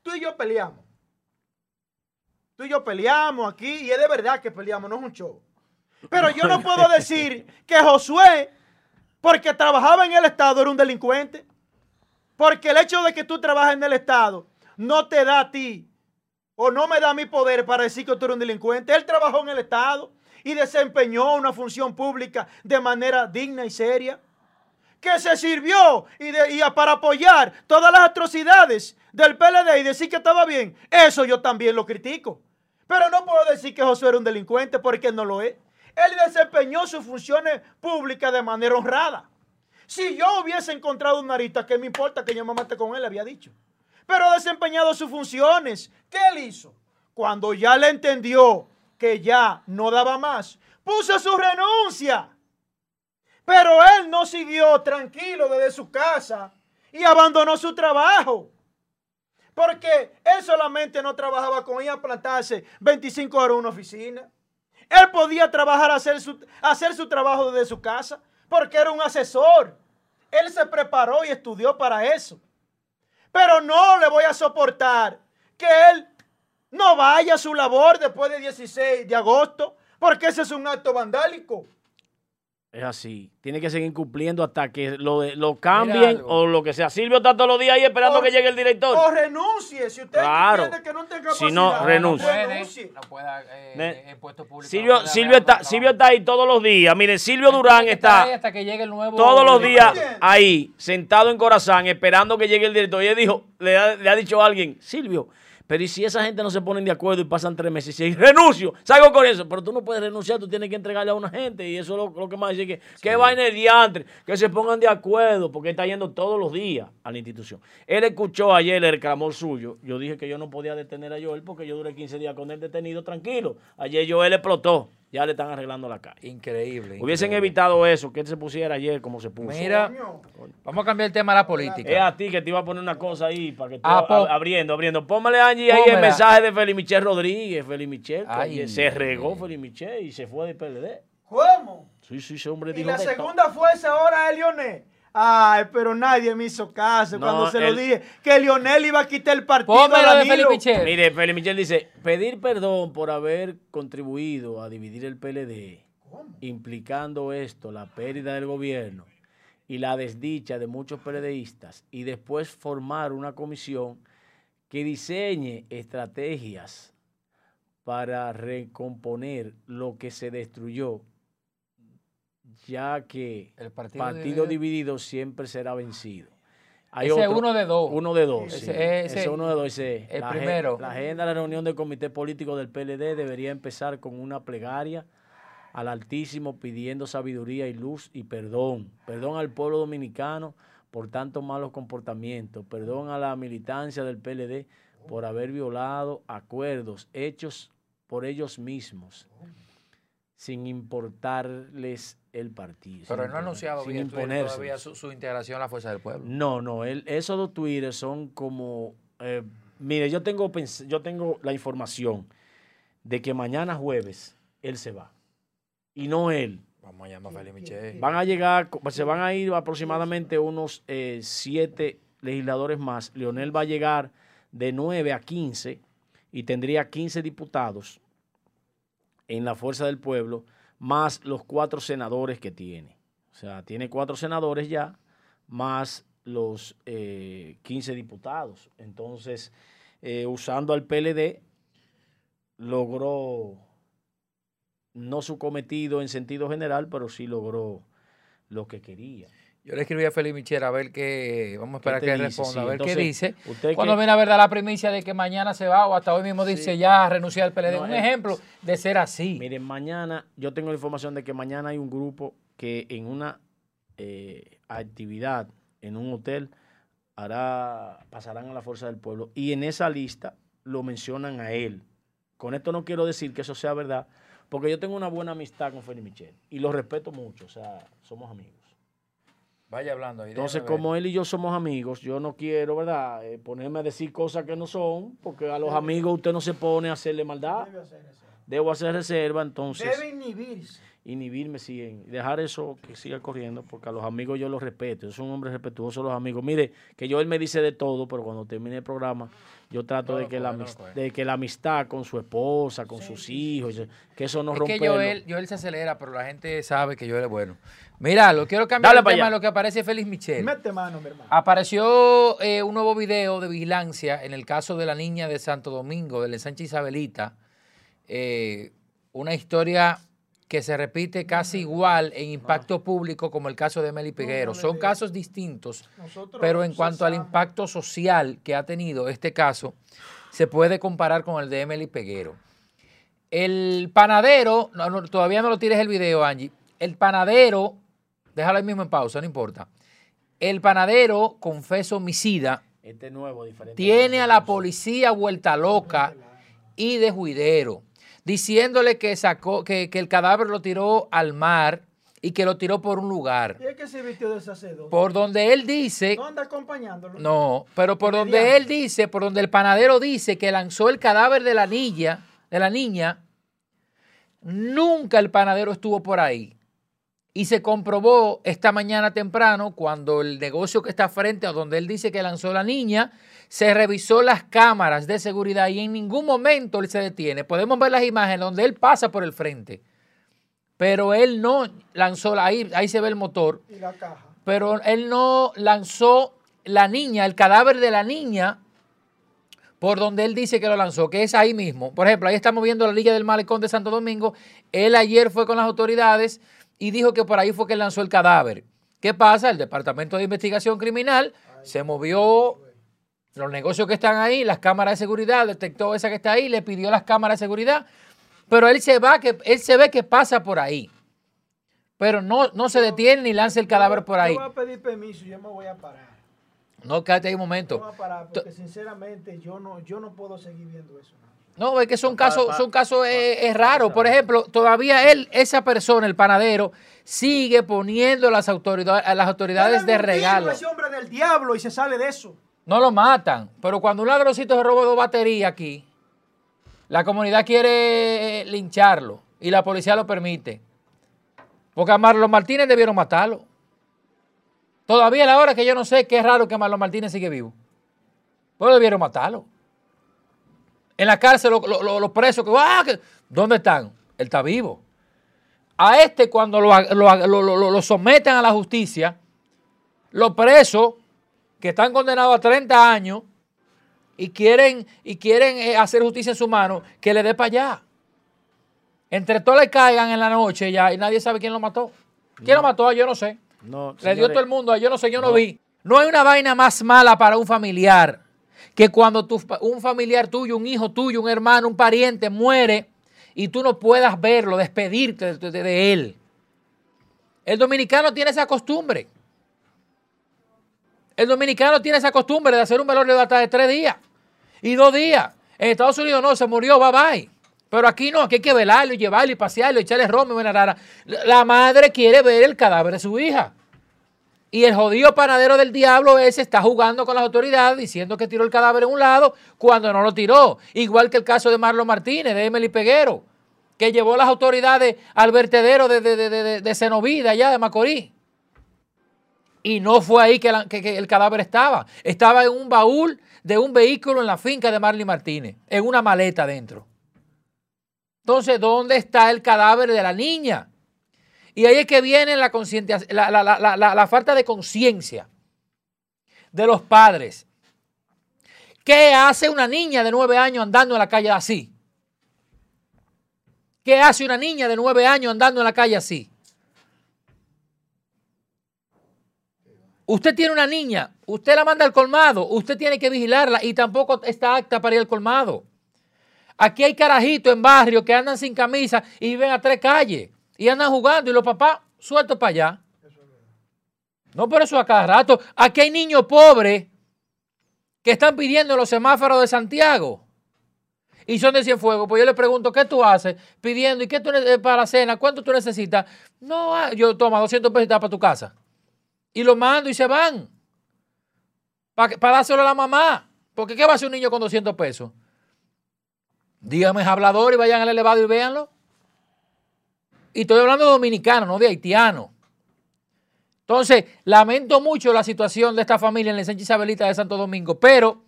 tú y yo peleamos. Tú y yo peleamos aquí y es de verdad que peleamos, no es un show. Pero yo no puedo decir que Josué, porque trabajaba en el Estado, era un delincuente. Porque el hecho de que tú trabajes en el Estado no te da a ti o no me da mi poder para decir que tú eres un delincuente. Él trabajó en el Estado y desempeñó una función pública de manera digna y seria. Que se sirvió y, para apoyar todas las atrocidades del PLD y decir que estaba bien. Eso yo también lo critico. Pero no puedo decir que Josué era un delincuente porque no lo es. Él desempeñó sus funciones públicas de manera honrada. Si yo hubiese encontrado un arista, ¿qué me importa que yo me mate con él? Había dicho pero ha desempeñado sus funciones. ¿Qué él hizo? Cuando ya le entendió que ya no daba más, puso su renuncia. Pero él no siguió tranquilo desde su casa y abandonó su trabajo. Porque él solamente no trabajaba con ella plantarse 25 horas en una oficina. Él podía trabajar, hacer su, hacer su trabajo desde su casa, porque era un asesor. Él se preparó y estudió para eso. Pero no le voy a soportar que él no vaya a su labor después del 16 de agosto, porque ese es un acto vandálico. Es así. Tiene que seguir cumpliendo hasta que lo, lo cambien o lo que sea. Silvio está todos los días ahí esperando que llegue el director. O renuncie. Si usted entiende que no tenga capacidad. Si no, renuncie. No pueda, eh, en puesto público. Silvio, Silvio, está, Silvio está ahí todos los días. Mire, Silvio Durán está, hasta que llegue el nuevo todos los días ahí, sentado en Corazán, esperando que llegue el director. Y él dijo, le ha, le ha dicho a alguien, Silvio, pero ¿y si esa gente no se ponen de acuerdo y pasan tres meses y renuncio? Salgo con eso. Pero tú no puedes renunciar, tú tienes que entregarle a una gente. Y eso es lo, que más dice que, que vaina el diantre, que se pongan de acuerdo, porque está yendo todos los días a la institución. Él escuchó ayer el clamor suyo. Yo dije que yo no podía detener a Joel porque yo duré 15 días con él detenido tranquilo. Ayer Joel explotó ya le están arreglando la calle. Increíble. Hubiesen evitado eso, que él se pusiera ayer como se puso. Mira, vamos a cambiar el tema a la política. Es a ti que te iba a poner una cosa ahí para que tú ah, abriendo, abriendo. Póngale Angie ahí el mensaje de Félix Michel Rodríguez. Félix Michel, se regó Félix Michel y se fue del PLD. ¿Cómo? Sí, sí, ese hombre dijo. Y la segunda fuerza ahora es Lionel. Ay, pero nadie me hizo caso cuando se lo dije que Lionel iba a quitar el partido a Danilo. Michel. Mire, Felipe Michel dice, pedir perdón por haber contribuido a dividir el PLD, implicando esto la pérdida del gobierno y la desdicha de muchos PLDistas, y después formar una comisión que diseñe estrategias para recomponer lo que se destruyó ya que el partido, dividido, siempre será vencido. Hay ese uno de dos. Uno de dos. Ese, uno de dos. el primero. la agenda de la reunión del comité político del PLD debería empezar con una plegaria al Altísimo pidiendo sabiduría y luz y perdón. Perdón al pueblo dominicano por tantos malos comportamientos. Perdón a la militancia del PLD por haber violado acuerdos hechos por ellos mismos sin importarles el partido. Pero él no ha anunciado sin bien imponerse. todavía su, su integración a la Fuerza del Pueblo. No, no, él, esos dos Twitter son como, eh, mire, yo tengo, yo tengo la información de que mañana jueves él se va. Y no él. Vamos a llamar a Félix Michel. Van a llegar, se van a ir aproximadamente unos eh, siete legisladores más. Leonel va a llegar de 9 a 15 y tendría 15 diputados en la Fuerza del Pueblo, más los cuatro senadores que tiene. O sea, tiene cuatro senadores ya, más los eh, 15 diputados. Entonces, eh, usando al PLD, logró no su cometido en sentido general, pero sí logró lo que quería. Yo le escribí a Félix Michel a ver qué. Vamos a esperar que dice? responda, Sí, a ver entonces, qué dice. Cuando que- viene a ver la primicia de que mañana se va o hasta hoy mismo dice ya renunciar al PLD. No, Un ejemplo de ser así. Miren, mañana, yo tengo la información de que mañana hay un grupo que en una eh, actividad en un hotel hará, pasarán a la Fuerza del Pueblo y en esa lista lo mencionan a él. Con esto no quiero decir que eso sea verdad, porque yo tengo una buena amistad con Félix Michel y lo respeto mucho, o sea, somos amigos. Vaya hablando. ahí, Entonces, como él y yo somos amigos, yo no quiero, ¿verdad?, Eh, ponerme a decir cosas que no son, porque a los amigos usted no se pone a hacerle maldad. Debe hacer. Debo hacer reserva, entonces Debe inhibirse. inhibirme, sí, en- dejar eso que siga corriendo, porque a los amigos yo los respeto. Yo soy un hombre respetuoso a los amigos. Mire, que yo él me dice de todo, pero cuando termine el programa, yo trato No de que, la, no de que la amistad con su esposa, con sus hijos, que eso no Es rompe. que Joel, Joel se acelera, pero la gente sabe que Joel es bueno. Mira, lo quiero cambiar Dale el tema allá. de lo que aparece Félix Michel. Mete mano, mi hermano. Apareció eh, un nuevo video de vigilancia en el caso de la niña de Santo Domingo, del ensanche Isabelita. Eh, una historia que se repite casi igual en impacto público como el caso de Meli Peguero. Son casos distintos, pero en cuanto al impacto social que ha tenido este caso, se puede comparar con el de Emily Peguero. El panadero, no, no, todavía no lo tires el video, Angie. El panadero, déjalo ahí mismo en pausa, no importa. El panadero, confeso homicida, Este nuevo, diferente. tiene a la policía vuelta loca y de juidero, diciéndole que sacó, que, que el cadáver lo tiró al mar y que lo tiró por un lugar. Y es que se vistió de sacerdote. Por donde él dice, No anda acompañándolo. no, pero por donde él dice, por donde el panadero dice que lanzó el cadáver de la niña, de la niña, nunca el panadero estuvo por ahí. Y se comprobó esta mañana temprano cuando el negocio que está frente a donde él dice que lanzó la niña, se revisó las cámaras de seguridad y en ningún momento él se detiene. Podemos ver las imágenes donde él pasa por el frente. Pero él no lanzó, la- ahí, ahí se ve el motor Y la caja. pero él no lanzó la niña, el cadáver de la niña, por donde él dice que lo lanzó, que es ahí mismo. Por ejemplo, ahí estamos viendo la Liga del Malecón de Santo Domingo. Él ayer fue con las autoridades y dijo que por ahí fue que lanzó el cadáver. ¿Qué pasa? El Departamento de Investigación Criminal se movió los negocios que están ahí, las cámaras de seguridad, detectó esa que está ahí, le pidió las cámaras de seguridad, pero él se va que él se ve que pasa por ahí. Pero no, no se detiene ni lanza el cadáver por ahí. Yo voy a pedir permiso yo me voy a parar. No, quédate ahí un Yo momento. voy a parar porque sinceramente yo no, yo no puedo seguir viendo eso. ¿No? Es que son casos, son casos eh, eh, raros. Por ejemplo, todavía él, esa persona, el panadero, sigue poniendo las autoridades, a las autoridades de regalo. Ese hombre del diablo y se sale de eso. No lo matan. Pero cuando un ladroncito se roba dos baterías aquí, la comunidad quiere eh, lincharlo y la policía lo permite. Porque a Marlon Martínez debieron matarlo. Todavía a la hora que yo no sé qué es raro que Marlon Martínez sigue vivo. Pues debieron matarlo. En la cárcel lo- lo- lo- los presos, que, ¡ah! que- ¿dónde están? Él está vivo. A este cuando lo, lo- lo- lo- lo someten a la justicia, los presos que están condenados a 30 años y quieren, y quieren eh, hacer justicia en su mano, que le dé para allá. Entre todos le caigan en la noche ya y nadie sabe quién lo mató. ¿Quién lo mató? Yo no sé. No, Le dio todo el mundo, yo no sé, yo no, no. vi. No hay una vaina más mala para un familiar que cuando tu, un familiar tuyo, un hijo tuyo, un hermano, un pariente muere y tú no puedas verlo, despedirte de, él. El dominicano tiene esa costumbre. El dominicano tiene esa costumbre de hacer un velorio de hasta de tres días y dos días. En Estados Unidos no, se murió, bye bye. Pero aquí no, aquí hay que velarlo y llevarlo y pasearlo y echarle romo y rara. La la madre quiere ver el cadáver de su hija. Y el jodido panadero del diablo ese está jugando con las autoridades diciendo que tiró el cadáver en un lado cuando no lo tiró. Igual que el caso de Marlon Martínez, de Emily Peguero, que llevó a las autoridades al vertedero de, de, de, de, de allá de Macorís. Y no fue ahí que, que- el cadáver estaba. Estaba en un baúl de un vehículo en la finca de Marley Martínez, en una maleta dentro. Entonces, ¿dónde está el cadáver de la niña? Y ahí es que viene la, la- la- la falta de conciencia de los padres. ¿Qué hace una niña de nueve años andando en la calle así? ¿Qué hace una niña de nueve años andando en la calle así? Usted tiene una niña, usted la manda al colmado, usted tiene que vigilarla y tampoco está apta para ir al colmado. Aquí hay carajitos en barrio que andan sin camisa y viven a tres calles y andan jugando y los papás sueltos para allá. No por eso a cada rato. Aquí hay niños pobres que están pidiendo en los semáforos de Santiago y son de Cienfuegos. Pues yo le pregunto, ¿qué tú haces? Pidiendo, ¿y qué tú ne- para cena? ¿Cuánto tú necesitas? No, ah, yo toma 200 pesos para tu casa. Y lo mando y se van. Para dárselo a la mamá. Porque ¿qué va a hacer un niño con 200 pesos? Dígame, hablador y vayan al elevado y véanlo. Y estoy hablando de dominicano, no de haitiano. Entonces, lamento mucho la situación de esta familia en la Sánchez Isabelita de Santo Domingo, pero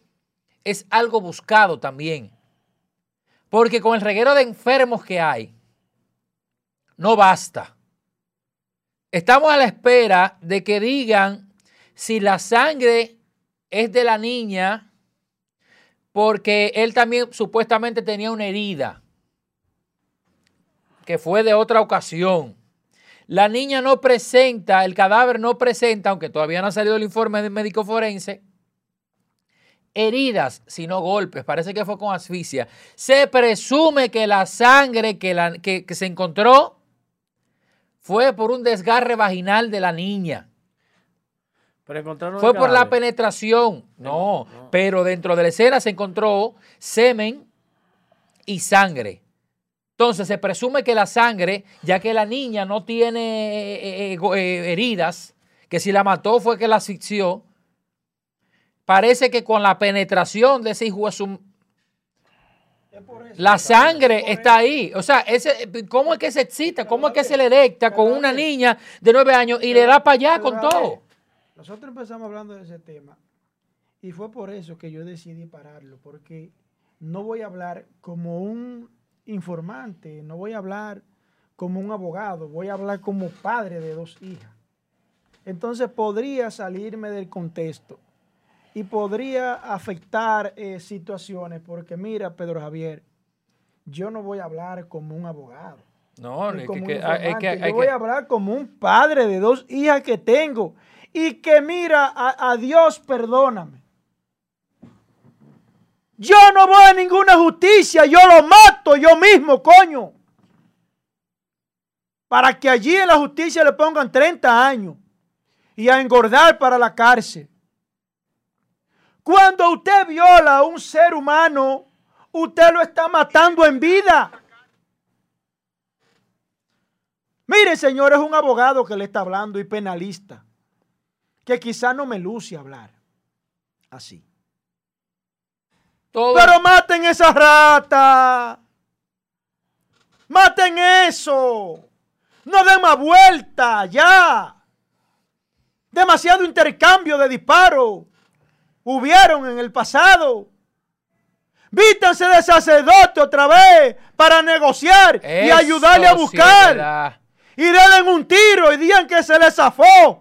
es algo buscado también. Porque con el reguero de enfermos que hay, no basta. Estamos a la espera de que digan si la sangre es de la niña porque él también supuestamente tenía una herida que fue de otra ocasión. La niña no presenta, el cadáver no presenta, aunque todavía no ha salido el informe del médico forense, heridas, sino golpes. Parece que fue con asfixia. Se presume que la sangre que, la- que- que se encontró fue por un desgarre vaginal de la niña. Pero Fue por la penetración. No, pero dentro de la escena se encontró semen y sangre. Entonces se presume que la sangre, ya que la niña no tiene eh, eh, eh, heridas, que si la mató fue que la asfixió, parece que con la penetración de ese hijo La sangre está ahí. O sea, ese, ¿cómo es que se excita? ¿Cómo es que se le erecta con una niña de nueve años y le da para allá con todo? Nosotros empezamos hablando de ese tema y fue por eso que yo decidí pararlo, porque no voy a hablar como un informante, no voy a hablar como un abogado, voy a hablar como padre de dos hijas. Entonces podría salirme del contexto y podría afectar eh, situaciones, porque mira, Pedro Javier, yo no voy a hablar como un abogado No, ni es que, que- Yo voy a hablar como un padre de dos hijas que tengo y que mira a, a Dios, perdóname. Yo no voy a ninguna justicia, yo lo mato yo mismo, coño. Para que allí en la justicia le pongan 30 años y a engordar para la cárcel. Cuando usted viola a un ser humano, usted lo está matando en vida. Mire, señor, es un abogado que le está hablando y penalista, que quizá no me luce hablar así. Todo- Pero maten esa rata. Maten eso. No den más vuelta, ya. Demasiado intercambio de disparos hubieron en el pasado. Vístanse de sacerdote otra vez para negociar y ayudarle a buscar. y den un tiro y digan que se le zafó.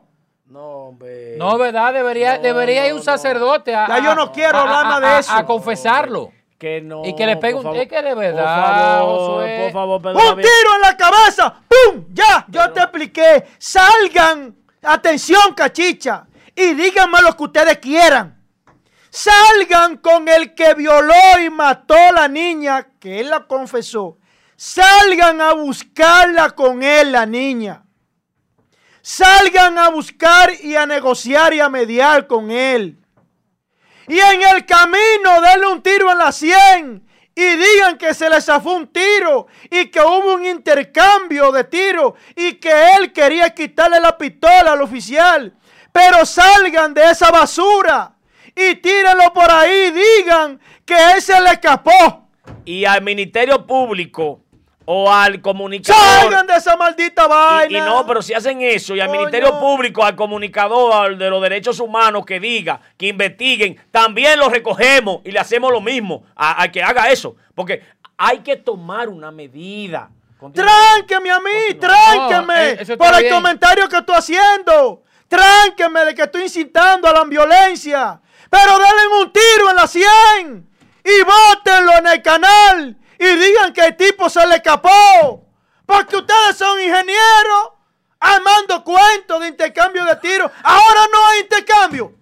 No, hombre. No, ¿verdad? Debería, No, debería ir un sacerdote a, Ya yo no quiero a- hablar más de a- eso. A confesarlo. Que no. Y que le pegue por un- favor. es que de Por verdad, favor, Josué. por favor, Pedro ¡Un tiro en la cabeza! ¡Pum! Ya, yo te expliqué. Salgan, atención, cachicha, y díganme lo que ustedes quieran. Salgan con el que violó y mató a la niña, que él la confesó. Salgan a buscarla con él, la niña. Salgan a buscar y a negociar y a mediar con él. Y en el camino denle un tiro en la sien y digan que se le zafó un tiro y que hubo un intercambio de tiro y que él quería quitarle la pistola al oficial. Pero salgan de esa basura y tírenlo por ahí. Digan que él se le escapó. Y al Ministerio Público o al comunicador. Salgan de esa maldita vaina. Y, y no, pero si hacen eso, y al Coño. Ministerio Público, al comunicador al de los derechos humanos que diga, que investiguen, también lo recogemos y le hacemos lo mismo a- al que haga eso. Porque hay que tomar una medida. Continúa. Tránqueme a mí, Continúa. tránqueme No, por el bien. comentario que estoy haciendo. Tránqueme de que estoy incitando a la violencia. Pero denle un tiro en la 100 y bótenlo en el canal y digan que el tipo se le escapó. Porque ustedes son ingenieros armando cuentos de intercambio de tiros. Ahora no hay intercambio.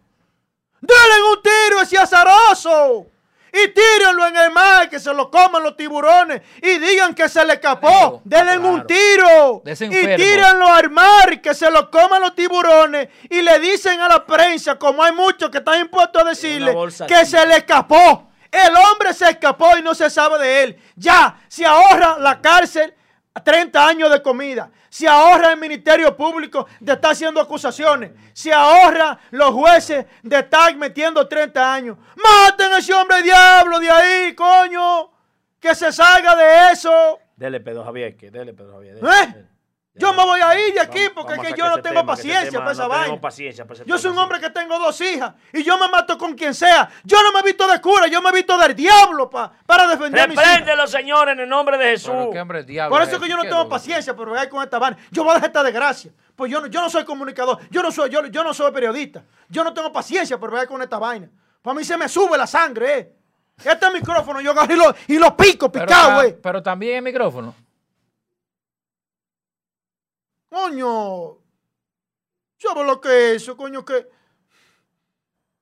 Denle un tiro a ese azaroso. Y tírenlo en el mar, que se lo coman los tiburones. Y digan que se le escapó. Denle claro. un tiro. Y tírenlo al mar, que se lo coman los tiburones. Y le dicen a la prensa, como hay muchos que están impuestos a decirle, que se le escapó. El hombre se escapó y no se sabe de él. Ya, se ahorra la cárcel 30 años de comida. Se ahorra el Ministerio Público de estar haciendo acusaciones. Se ahorra los jueces de estar metiendo 30 años. Maten a ese hombre diablo de ahí, coño. Que se salga de eso. Dele, Pedro Javier, que dele, Pedro Javier. dele, ¿Eh? dele. Yo me voy a ir de aquí porque es que yo no tengo paciencia para esa no vaina. Yo soy un hombre que tengo dos hijas y yo me mato con quien sea. Yo no me he visto de cura, yo me he visto del diablo pa- para defender a mis hijas. Repréndelo, señor, en el nombre de Jesús. Pero qué hombre diablo Por eso es es que yo no tengo duro. paciencia por bregar con esta vaina. Yo voy a dejar esta desgracia. Pues yo no, yo no soy comunicador, yo no soy, yo, yo no soy periodista. Yo no tengo paciencia por bregar con esta vaina. Para mí se me sube la sangre, eh. Este micrófono yo agarro y lo, y lo pico, Pero, picado, ta- eh. pero también el micrófono. Coño. ¿Sabes lo que es eso, coño? Que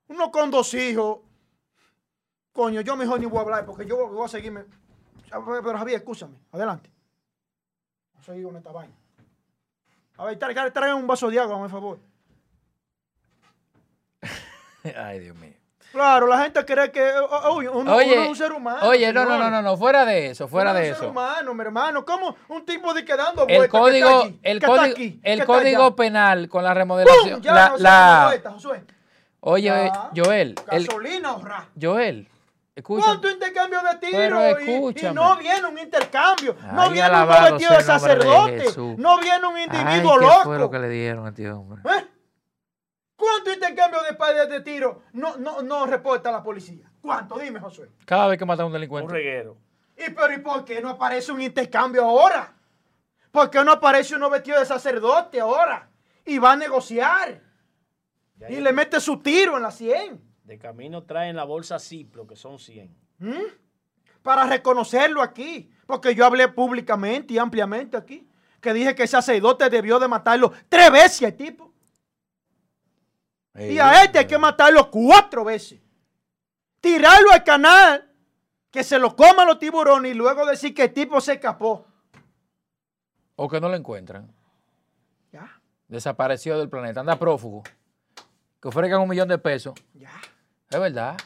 uno con dos hijos. Coño, yo mejor ni voy a hablar porque yo voy a seguirme. Pero Javier, escúchame. Adelante. A seguir con esta vaina. A ver, trae un vaso de agua, por favor. Ay, Dios mío. Claro, la gente cree que oh, uno, uno Oye, es un ser humano. oye, no, no, no, no, no, fuera de eso, fuera Uno de es un ser eso. humano, mi hermano. ¿Cómo un tipo de que dando El vueltas, que código, está allí, el que está código, aquí, el código penal con la ¡Pum! remodelación. Ya la, no la- vuelta, Josué. oye, Ya. Joel, el, Gasolina ahorrar. Joel, escucha. ¿Cuánto intercambio de tiro? Pero Y- y, escúchame. no viene un intercambio. no Ay, viene un vestido de de sacerdote. Jesús. no viene un Ay, individuo ¿qué loco. fue lo que le dieron a este hombre? ¿Eh? ¿Cuánto intercambio de padres de tiro no, no, no reporta la policía? ¿Cuánto? Dime, Josué. Cada vez que mata a un Un delincuente. reguero. ¿Y pero y por qué no aparece un intercambio ahora? ¿Por qué no aparece uno vestido de sacerdote ahora? Y va a negociar. Ya Y le mete su tiro en la 100. De camino traen la bolsa Ciplo, que son 100. ¿Mm? Para reconocerlo aquí. Porque yo hablé públicamente y ampliamente aquí. Que dije que ese sacerdote debió de matarlo tres veces al tipo. Y a este hay que matarlo cuatro veces. Tirarlo al canal. Que se lo coman los tiburones y luego decir que el tipo se escapó. O que no lo encuentran. Ya, Desapareció del planeta. Anda prófugo. Que ofrezcan un millón de pesos. ya. Es verdad.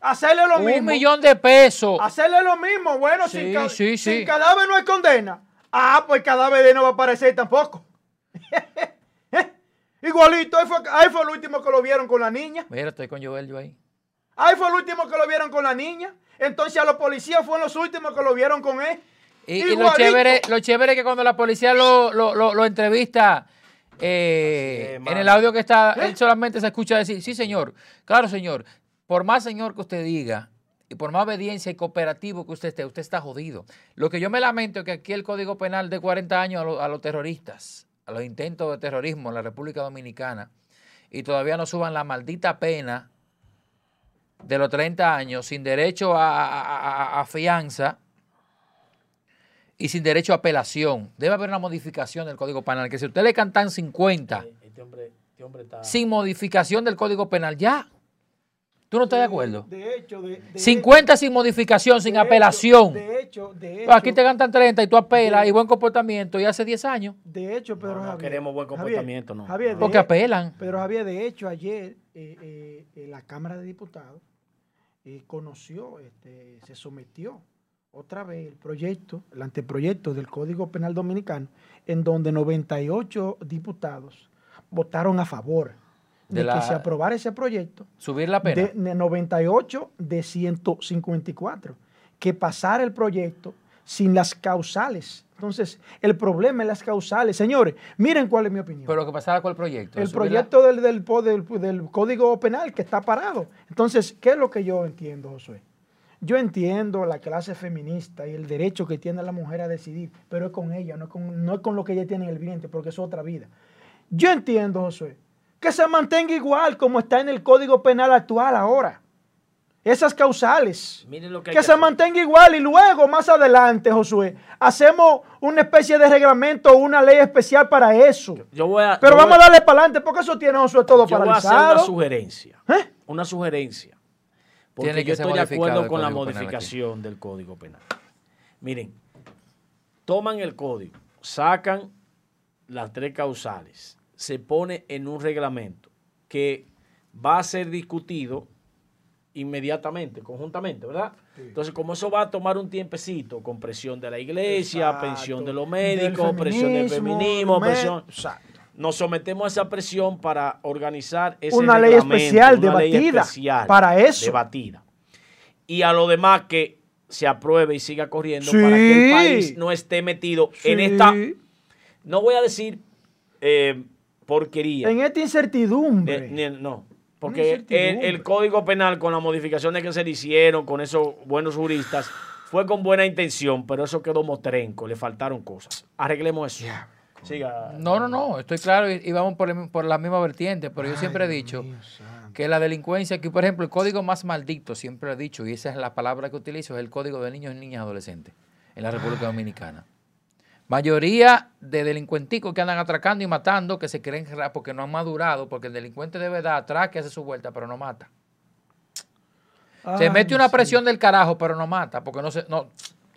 Hacerle lo Un mismo. millón de pesos. Hacerle lo mismo. Bueno, Sí, sin, ca- sí, sin sí. cadáver no hay condena. Ah, pues el cadáver no va a aparecer tampoco. Igualito, ahí fue, ahí fue el último que lo vieron con la niña. Mira, estoy con Joel yo ahí. Ahí fue el último que lo vieron con la niña. Entonces a los policías fueron los últimos que lo vieron con él. Y, y lo chévere, lo chévere es que cuando la policía lo, lo, lo- lo entrevista eh, es, en el audio que está, ¿Eh? él solamente se escucha decir, sí señor, claro señor, por más señor que usted diga y por más obediencia y cooperativo que usted esté, usted está jodido. Lo que yo me lamento es que aquí el Código Penal de 40 años a, lo- a los terroristas, a los intentos de terrorismo en la República Dominicana y todavía no suban la maldita pena de los 30 años sin derecho a, a- a- a fianza y sin derecho a apelación. Debe haber una modificación del Código Penal, que si usted le cantan 50 Este hombre, este hombre está. sin modificación del Código Penal, ya. ¿Tú no estás de acuerdo? De hecho, de, de 50 sin modificación, sin de hecho, apelación. de hecho, de hecho. Aquí te cantan 30 y tú apelas y buen comportamiento y hace 10 años. De hecho, Pedro No, no Javier. queremos buen Javier, comportamiento, no. Javier, Porque apelan. Pero Javier, de hecho, ayer eh, eh, eh, la Cámara de Diputados eh, conoció, este, se sometió otra vez el proyecto, el anteproyecto del Código Penal Dominicano, en donde 98 diputados votaron a favor de, De la- que se aprobara ese proyecto. Subir la pena. De, de 98 de 154. Que pasara el proyecto sin las causales. Entonces, el problema es las causales. Señores, miren cuál es mi opinión. Pero que pasara con el proyecto. el la- proyecto del, del- del Código Penal que está parado. Entonces, ¿qué es lo que yo entiendo, Josué? Yo entiendo la clase feminista y el derecho que tiene la mujer a decidir, pero es con ella, no es con, no es con lo que ella tiene en el vientre, porque es otra vida. Yo entiendo, Josué, que se mantenga igual como está en el Código Penal actual ahora. Esas causales. Miren lo que hay Que que se hacer. mantenga igual y luego, más adelante, Josué, hacemos una especie de reglamento o una ley especial para eso. Yo voy a, Pero yo vamos voy- a darle para adelante porque eso tiene Josué todo yo voy a hacer paralizado. una sugerencia. ¿Eh? Una sugerencia. Porque Tiene que yo estoy de acuerdo con la modificación del Código Penal. Miren, toman el código, sacan las tres causales, se pone en un reglamento que va a ser discutido inmediatamente, conjuntamente, ¿verdad? Entonces, como eso va a tomar un tiempecito con presión de la iglesia, Exacto. pensión de los médicos, presión del feminismo, presión... Exacto. Nos sometemos a esa presión para organizar ese Una ley especial una ley debatida especial para eso. Debatida. Y a lo demás que se apruebe y siga corriendo para que el país no esté metido en esta, no voy a decir eh, porquería. En esta incertidumbre. Ni- no, porque el, Código Penal con las modificaciones que se le hicieron con esos buenos juristas fue con buena intención, pero eso quedó motrenco, le faltaron cosas. Arreglemos eso. Siga. No, no, no, estoy claro y, y vamos por, el- por la misma vertiente, pero yo siempre he dicho que la delincuencia, aquí por ejemplo, el código más maldito, siempre he dicho, y esa es la palabra que utilizo, es el código de niños y niñas adolescentes en la República Dominicana. Mayoría de delincuenticos que andan atracando y matando, que se creen porque no han madurado, porque el delincuente de verdad atraca y hace su vuelta, pero no mata. Se mete una sí. presión del carajo, pero no mata, porque no se, no,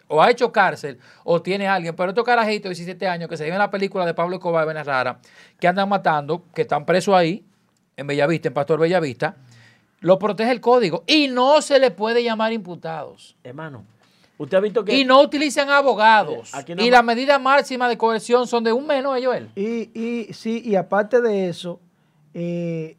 o ha hecho cárcel, o tiene alguien, pero estos carajitos de 17 años que se ven en la película de Pablo Escobar Venas Rara, que andan matando, que están presos ahí, en Bellavista, en Pastor Bellavista, lo protege el código y no se le puede llamar imputados. Hermano, usted ha visto que Y no utilizan abogados. Aquí no y las medidas máximas de coerción son de un menos, ellos él. Y, y sí, y aparte de eso, eh,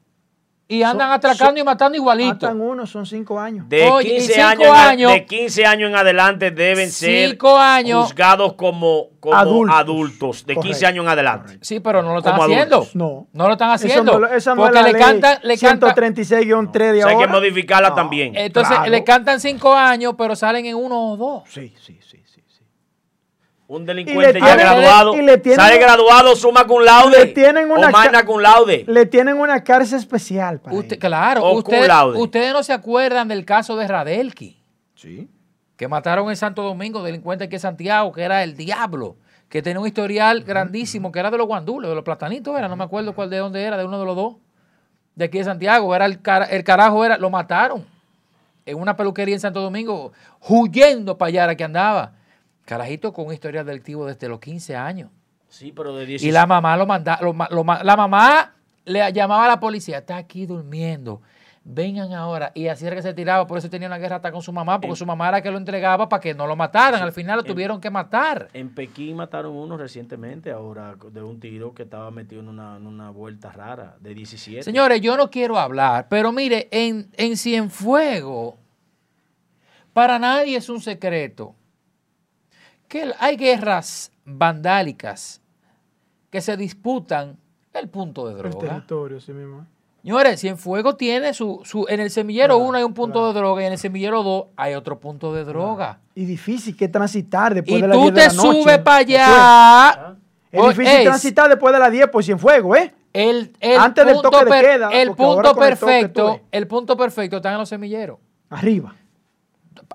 Y andan Son- atracando son- y matando igualito. matan uno, son cinco años. de, Oye, y 15 cinco años, años- de 15 años en adelante deben ser Cinco años. juzgados como, como adultos. Adultos. de 15 Correcto, años en adelante. Sí, pero no lo están Como haciendo. adultos. No. No lo están haciendo. no esa no porque le cantan, le cantan, 136-3 de O sea, hay ahora. que modificarla No. también. Entonces Claro. le cantan cinco años, pero salen en uno o dos. Sí, sí. sí. Un delincuente ya tienen- graduado, y le tienen- sale graduado, suma cum laude. le tienen una o magna cum laude. Le tienen una cárcel especial para Usted, claro, usted- ustedes no se acuerdan del caso de Radelki, Sí. que mataron en Santo Domingo, delincuente que es Santiago, que era el diablo, que tenía un historial grandísimo, que era de los guandules, de los platanitos, era, no me acuerdo cuál de dónde era, de uno de los dos, de aquí de Santiago, era el, cara- el carajo, era, lo mataron en una peluquería en Santo Domingo, huyendo para allá era que andaba. Carajito con un historial delictivo desde los 15 años. Sí, pero de Y 16. la mamá lo manda, lo ma- lo ma- la mamá le llamaba a la policía, está aquí durmiendo, vengan ahora. Y así era que se tiraba, por eso tenía una guerra hasta con su mamá, porque En- su mamá era que lo entregaba para que no lo mataran. Al final lo en- tuvieron que matar. En Pekín mataron uno recientemente ahora de un tiro que estaba metido en una, en una vuelta rara de 17. Señores, yo no quiero hablar, pero mire, en, en Cienfuego, para nadie es un secreto que el- hay guerras vandálicas que se disputan el punto de El droga. territorio, sí mismo. Señores, Cienfuegos tiene su, su en el semillero Claro, 1 hay un punto claro. de droga y en el semillero 2 hay otro punto de droga. Y difícil que transitar después Y de tú 10 de te la noche. subes para allá. Es difícil es transitar después de las 10 por Cienfuegos, ¿eh? el, el Antes del punto toque de queda, el punto el toque, tú perfecto, ves. el punto perfecto está en los semilleros. Arriba.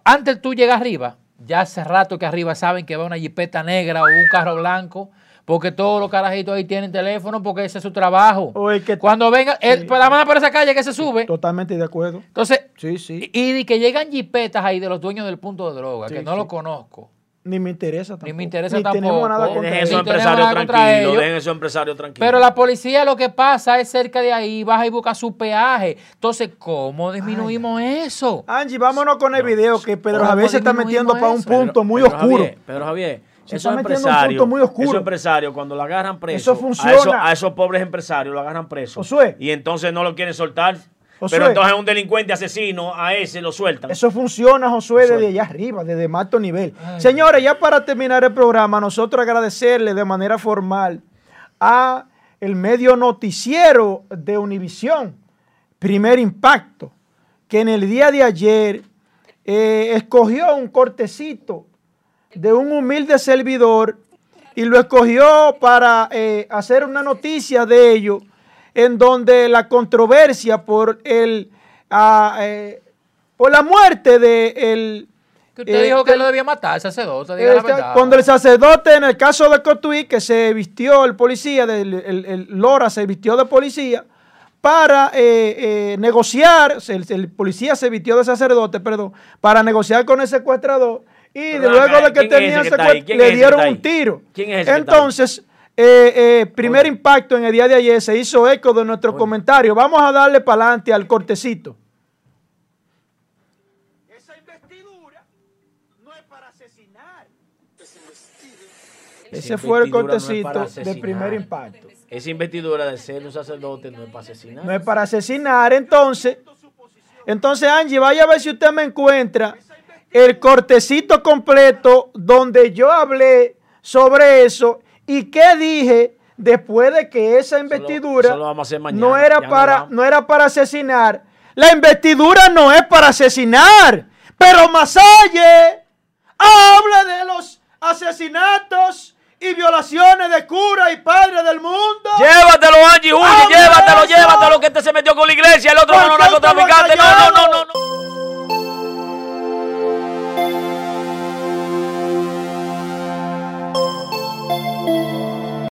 Antes tú llegas arriba, ya hace rato que arriba saben que va una jipeta negra o un carro blanco, porque todos los carajitos ahí tienen teléfono porque ese es su trabajo. O el que- Cuando venga, el, Sí. por la mano por esa calle que se sube. Totalmente de acuerdo. Entonces, Sí, sí. y, y que llegan jipetas ahí de los dueños del punto de droga, que no lo conozco. Ni me interesa tampoco. Ni me interesa Ni tenemos tampoco. nada contra Dejen esos tenemos empresarios nada contra tranquilos, ellos. dejen esos empresarios tranquilos. Pero la policía lo que pasa es cerca de ahí, baja y busca su peaje. Entonces, ¿cómo disminuimos eso? Angie, vámonos con el video que Pedro ¿Cómo Javier se está metiendo para un punto muy Pedro oscuro. Javier, Pedro Javier, Se esos empresarios, punto muy oscuro. esos empresarios cuando lo agarran preso, Eso A, esos, a esos pobres empresarios lo agarran preso y entonces no lo quieren soltar. Josué. Pero entonces un delincuente asesino a ese lo sueltan. Eso funciona, Josué, Josué. desde allá arriba, desde más alto nivel. Señores, ya para terminar el programa, nosotros agradecerle de manera formal a el medio noticiero de Univisión, Primer Impacto, que en el día de ayer eh, escogió un cortecito de un humilde servidor y lo escogió para eh, hacer una noticia de ello, en donde la controversia por el ah, eh, por la muerte de el Que usted eh, dijo que del- lo debía matar, el sacerdote, diga la este, verdad. cuando el sacerdote, en el caso de Cotuí, que se vistió el policía, del, el, el Lora se vistió de policía para eh, eh, negociar, el, el policía se vistió de sacerdote, perdón, para negociar con el secuestrador y de Pero luego acá, de que ¿quién es tenía que está secuestro, le que dieron un tiro. ¿Quién es ese que está ahí? Entonces, eh, eh, primer impacto en el día de ayer se hizo eco de nuestro comentario. Vamos a darle para adelante al cortecito. Esa investidura no es para asesinar. Esa Ese fue el no cortecito para de primer impacto. Esa investidura de ser un sacerdote no es para asesinar. No es para asesinar. Entonces, entonces Angie, vaya a ver si usted me encuentra el cortecito completo donde yo hablé sobre eso y qué dije después de que esa investidura mañana, no era no para no era para asesinar. La investidura no es para asesinar, pero Masalle habla de los asesinatos y violaciones de cura y padre del mundo. Llévatelo, Angie Juli, ¡Habla llévatelo, eso! llévatelo, que este se metió con la iglesia, el otro ¿Por no, no, narcotraficante, no, no, ha no, no,